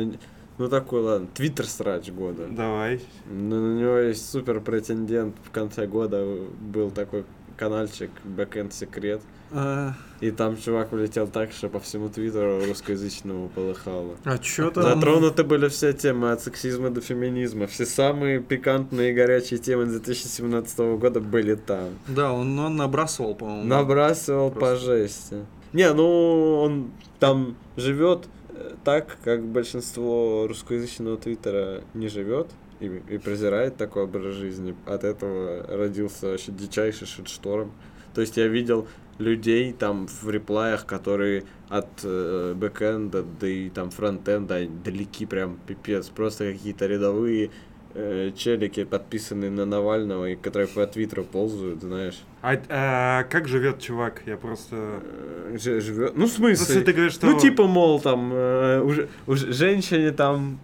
Ну такой, ладно, Твиттер «Срач года».
Давай.
Ну, на него есть супер претендент. В конце года был такой каналчик Backend Секрет.
А,
И там чувак улетел так, что по всему твиттеру русскоязычному полыхало.
А что там?
Затронуты были все темы от сексизма до феминизма. Все самые пикантные и горячие темы 2017 года были там.
Да, он, он набрасывал, по-моему.
Набрасывал по
Просто.
жести. Не, ну он там живет э, так, как большинство русскоязычного твиттера не живет и, и презирает такой образ жизни. От этого родился вообще дичайший шит-шторм. То есть я видел людей там в реплаях, которые от э, бэкэнда, да и там фронтенда далеки прям пипец. Просто какие-то рядовые э, челики, подписанные на Навального, и которые по твиттеру ползают, знаешь.
А, а как живет чувак? Я просто...
Э, ж- живет. Ну, в
Ну,
смысле?
если ты говоришь, что...
Ну, типа, мол, там, э, уже, уже женщине там,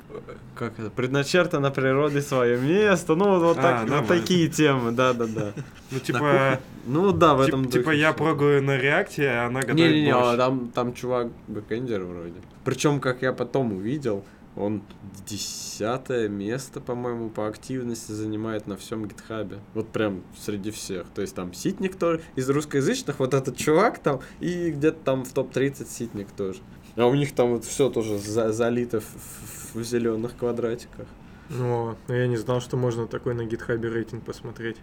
как это, предначертано природой свое место, ну, вот, вот
А,
так, вот такие темы, да-да-да.
Ну, типа...
Ну, да, в этом
Типа я прогаю на React е, а она готовит
Не-не-не, там, там чувак бэкэндер вроде. Причем, как я потом увидел, он десятое место, по-моему, по активности занимает на всем GitHub е. Вот прям среди всех. То есть там Ситник тоже из русскоязычных, вот этот чувак там, и где-то там в топ-30 Ситник тоже. А у них там вот все тоже за- залито в, зеленых квадратиках.
О, ну я не знал, что можно такой на гитхабе рейтинг посмотреть.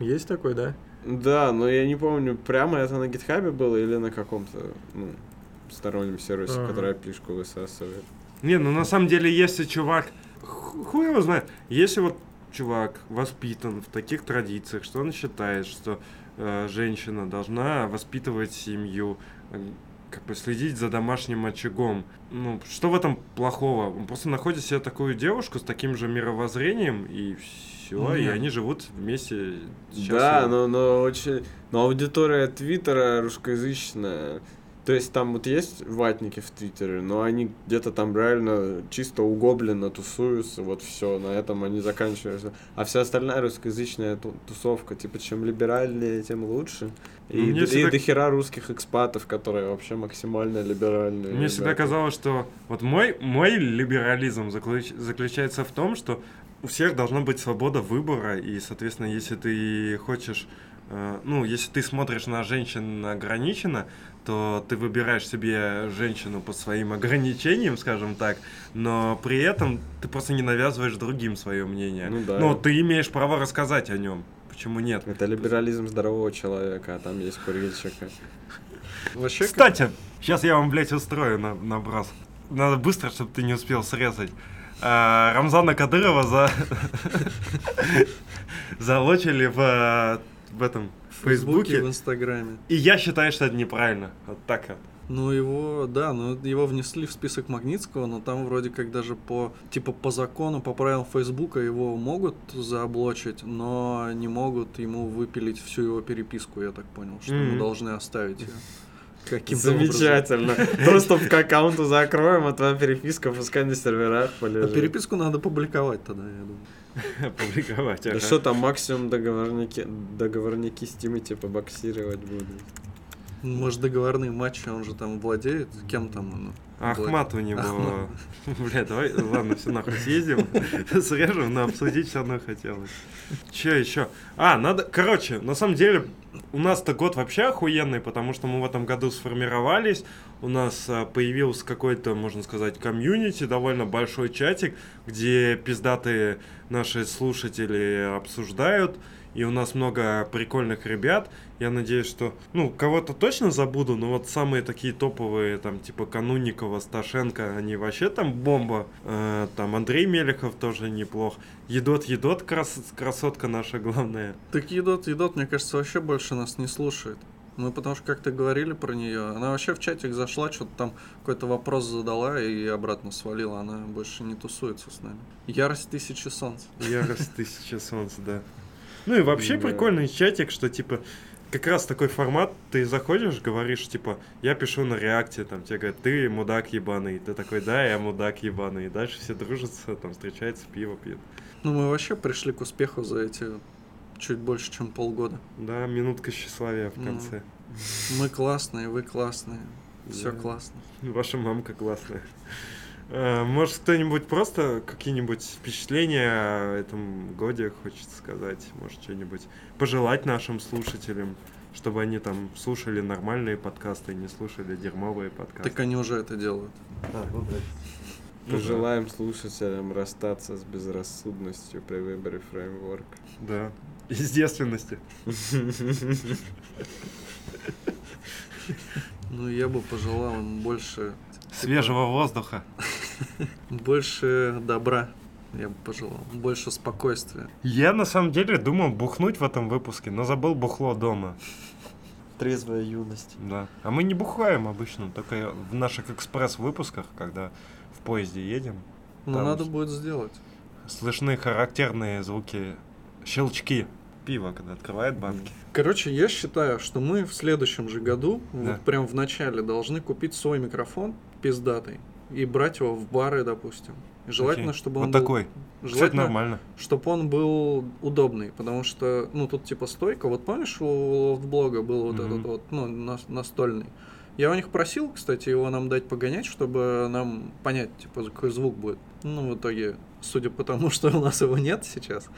Есть такой, да?
Да, но я не помню, прямо это на гитхабе было или на каком-то, ну, стороннем сервисе,
Ага.
который пишку высасывает.
Не, ну на самом деле, если чувак... ху- Хуй его знает. Если вот чувак воспитан в таких традициях, что он считает, что э, женщина должна воспитывать семью, э, как бы следить за домашним очагом. Ну, что в этом плохого? Он просто находит себе такую девушку с таким же мировоззрением, и все, и
Нет.
они живут вместе
Да,
счастливо.
но, но очень... Но аудитория Твиттера русскоязычная. То есть там вот есть ватники в Твиттере, но они где-то там реально чисто у Гоблина тусуются, вот все, на этом они заканчиваются. А вся остальная русскоязычная ту- тусовка, типа, чем либеральнее, тем лучше. И,
мне
д-
всегда-
и дохера русских экспатов, которые вообще максимально либеральные.
Мне всегда
ребята.
казалось, что вот мой, мой либерализм заключ- заключается в том, что у всех должна быть свобода выбора, и, соответственно, если ты хочешь, э, ну, если ты смотришь на женщин ограниченно, то ты выбираешь себе женщину по своим ограничениям, скажем так, но при этом ты просто не навязываешь другим свое мнение.
Ну да.
Но ты имеешь право рассказать о нем. Почему нет?
Это либерализм здорового человека, а там есть курильщика.
Вообще,
Кстати, сейчас я вам, блядь, устрою на, наброс. Надо быстро, чтобы ты не успел срезать. А, Рамзана Кадырова за... залочили в, э, в этом
Фейсбуке, в Инстаграме.
И я считаю, что это неправильно. Вот так вот.
Ну, его, да, ну, его внесли в список Магнитского, но там вроде как даже по, типа, по закону, по правилам Фейсбука его могут заблочить, но не могут ему выпилить всю его переписку, я так понял, что мы
Мгм.
должны оставить ее. Образом.
Замечательно. Доступ к аккаунту закроем, а твоя переписка пускай на серверах
А
полежит.
переписку надо публиковать тогда, я думаю.
Публиковать.
Да
ага.
что там максимум договорники, договорники с Тимати побоксировать будут.
Может, договорные матчи, он же там владеет, кем там он?
Ахмат у него.
Ахмат.
Бля, давай, ладно, все нахуй съездим, срежем, но обсудить все равно хотелось. Че еще? А, надо, короче, на самом деле, у нас-то год вообще охуенный, потому что мы в этом году сформировались, у нас а, появился какой-то, можно сказать, комьюнити, довольно большой чатик, где пиздатые наши слушатели обсуждают, и у нас много прикольных ребят. Я надеюсь, что, ну, кого-то точно забуду, но вот самые такие топовые, там, типа Кануникова, Сташенко, они вообще там бомба. Э, там Андрей Мелехов тоже неплох. Едот, едот, крас- красотка наша главная.
Так Едот, Едот, мне кажется, вообще больше нас не слушает. Мы потому что как-то говорили про нее. Она вообще в чатик зашла, что-то там какой-то вопрос задала и обратно свалила. Она больше не тусуется с нами. Ярость тысячи солнц.
Ярость тысяча солнц, да. Ну и вообще
Да.
прикольный чатик, что типа как раз такой формат, ты заходишь, говоришь, типа, я пишу на реакте, там, тебе говорят, ты мудак ебаный, ты такой, да, я мудак ебаный, и дальше все дружатся, там, встречаются, пиво пьют.
Ну, мы вообще пришли к успеху за эти чуть больше, чем полгода.
Да, минутка тщеславия в
Ну.
конце.
Мы классные, вы классные. Все
Да.
классно.
Ваша мамка классная. Э, Может, кто-нибудь просто какие-нибудь впечатления о этом годе хочет сказать? Может, что-нибудь пожелать нашим слушателям, чтобы они там слушали нормальные подкасты, не слушали дерьмовые подкасты?
Так они уже это делают.
А, ну. Ну да.
Пожелаем слушателям расстаться с безрассудностью при выборе фреймворка.
Да. Из девственности.
Ну, я бы пожелал им больше,
Свежего воздуха.
больше добра. Я бы пожелал. Больше спокойствия.
Я на самом деле думал бухнуть в этом выпуске, но забыл бухло дома.
Трезвая юность.
Да. А мы не бухаем обычно, только в наших экспресс-выпусках, когда в поезде едем.
Но
Там
надо будет сделать.
Слышны характерные звуки, щелчки пива, когда открывает банки.
Короче, я считаю, что мы в следующем же году,
Да.
вот прям в начале, должны купить свой микрофон пиздатый и брать его в бары, допустим. И желательно,
Окей.
чтобы
вот
он был,
такой. Кстати,
желательно,
нормально.
чтобы он был удобный, потому что, ну, тут типа стойка. Вот помнишь, у лофтблога был вот
Мгм.
этот вот, ну, нас- настольный. Я у них просил, кстати, его нам дать погонять, чтобы нам понять, типа, какой звук будет. Ну, в итоге, судя по тому, что у нас его нет сейчас.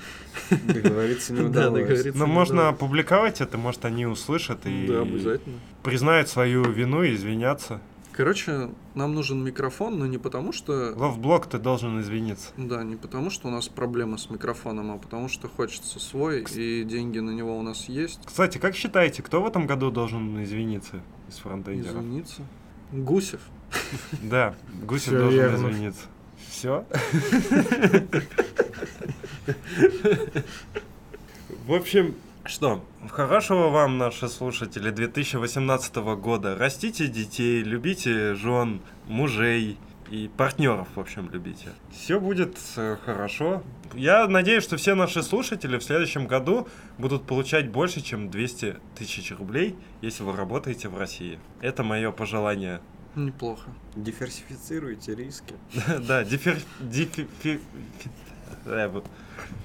Договориться не
Да,
удалось.
договориться.
Но
не
можно
удалось.
опубликовать это, может, они услышат и
Да, обязательно.
признают свою вину и извинятся.
Короче, нам нужен микрофон, но не потому что...
Ловблок ты должен извиниться.
Да, не потому что у нас проблемы с микрофоном, а потому что хочется свой, и деньги на него у нас есть.
Кстати, как считаете, кто в этом году должен извиниться из фронтендеров?
Извиниться. Гусев.
Да, Гусев должен извиниться. Все? В общем, что, хорошего вам, наши слушатели, 2018 года. Растите детей, любите жен, мужей и партнеров, в общем, любите. Все будет э, хорошо. Я надеюсь, что все наши слушатели в следующем году будут получать больше, чем 200 тысяч рублей, если вы работаете в России. Это мое пожелание
Неплохо.
Диверсифицируйте риски.
Да, дифер... э.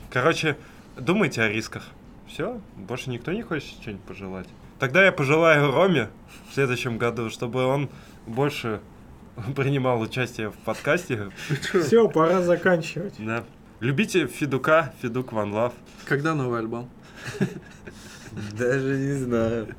Короче, думайте о рисках. Все, больше никто не хочет что-нибудь пожелать. Тогда я пожелаю Роме в следующем году, чтобы он больше принимал участие в подкасте.
Все, пора заканчивать.
Да. Любите Федука, Федук Ван Лав.
Когда новый альбом?
Даже не знаю.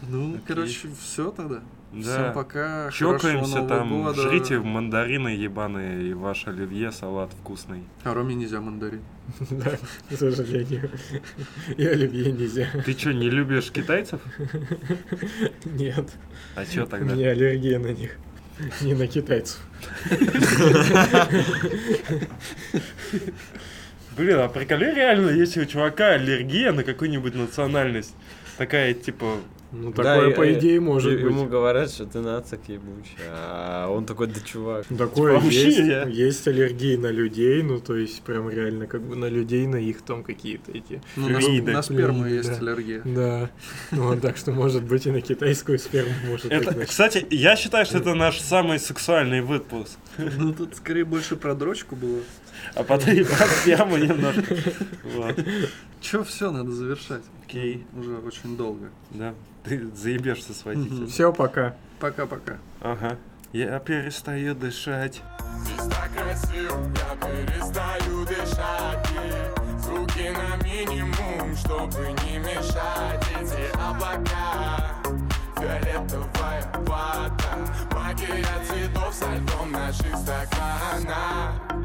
Ну, короче, все тогда.
Да.
Всем пока.
Чокаемся там,
года.
жрите мандарины ебаные и ваш оливье, салат вкусный.
А Роме нельзя мандарин.
Да, к сожалению. И оливье нельзя.
Ты что, не любишь китайцев?
Нет,
А что
у
тогда?
меня аллергия на них. Не на китайцев.
Блин, а приколи реально, если у чувака аллергия на какую-нибудь национальность, такая типа
Ну,
Да,
такое,
и-
по
и-
идее, может
и-
быть.
Ему говорят, что ты нацик ебучий, а он такой, да чувак.
Такое
Типа, вообще
есть,
я-
есть аллергии на людей, ну то есть прям реально как бы на людей, на их там какие-то эти.
Ну, на,
Флюиды.
на сперму есть
да.
аллергия.
Да, ну так что может быть и на китайскую сперму может быть.
Кстати, я считаю, что это наш самый сексуальный выпуск.
Ну, тут скорее больше про дрочку было.
А потом и про сперму немножко. Вот.
Че, все, надо завершать.
Окей.
Уже очень долго.
Да. Ты заебешься с водителем.
Все, пока.
Пока-пока.
Ага. Я перестаю дышать.
Здесь так красиво, я перестаю дышать и Звуки на минимум, чтобы не мешать эти облака Фиолетовая вода Магия цветов со льдом наших стаканах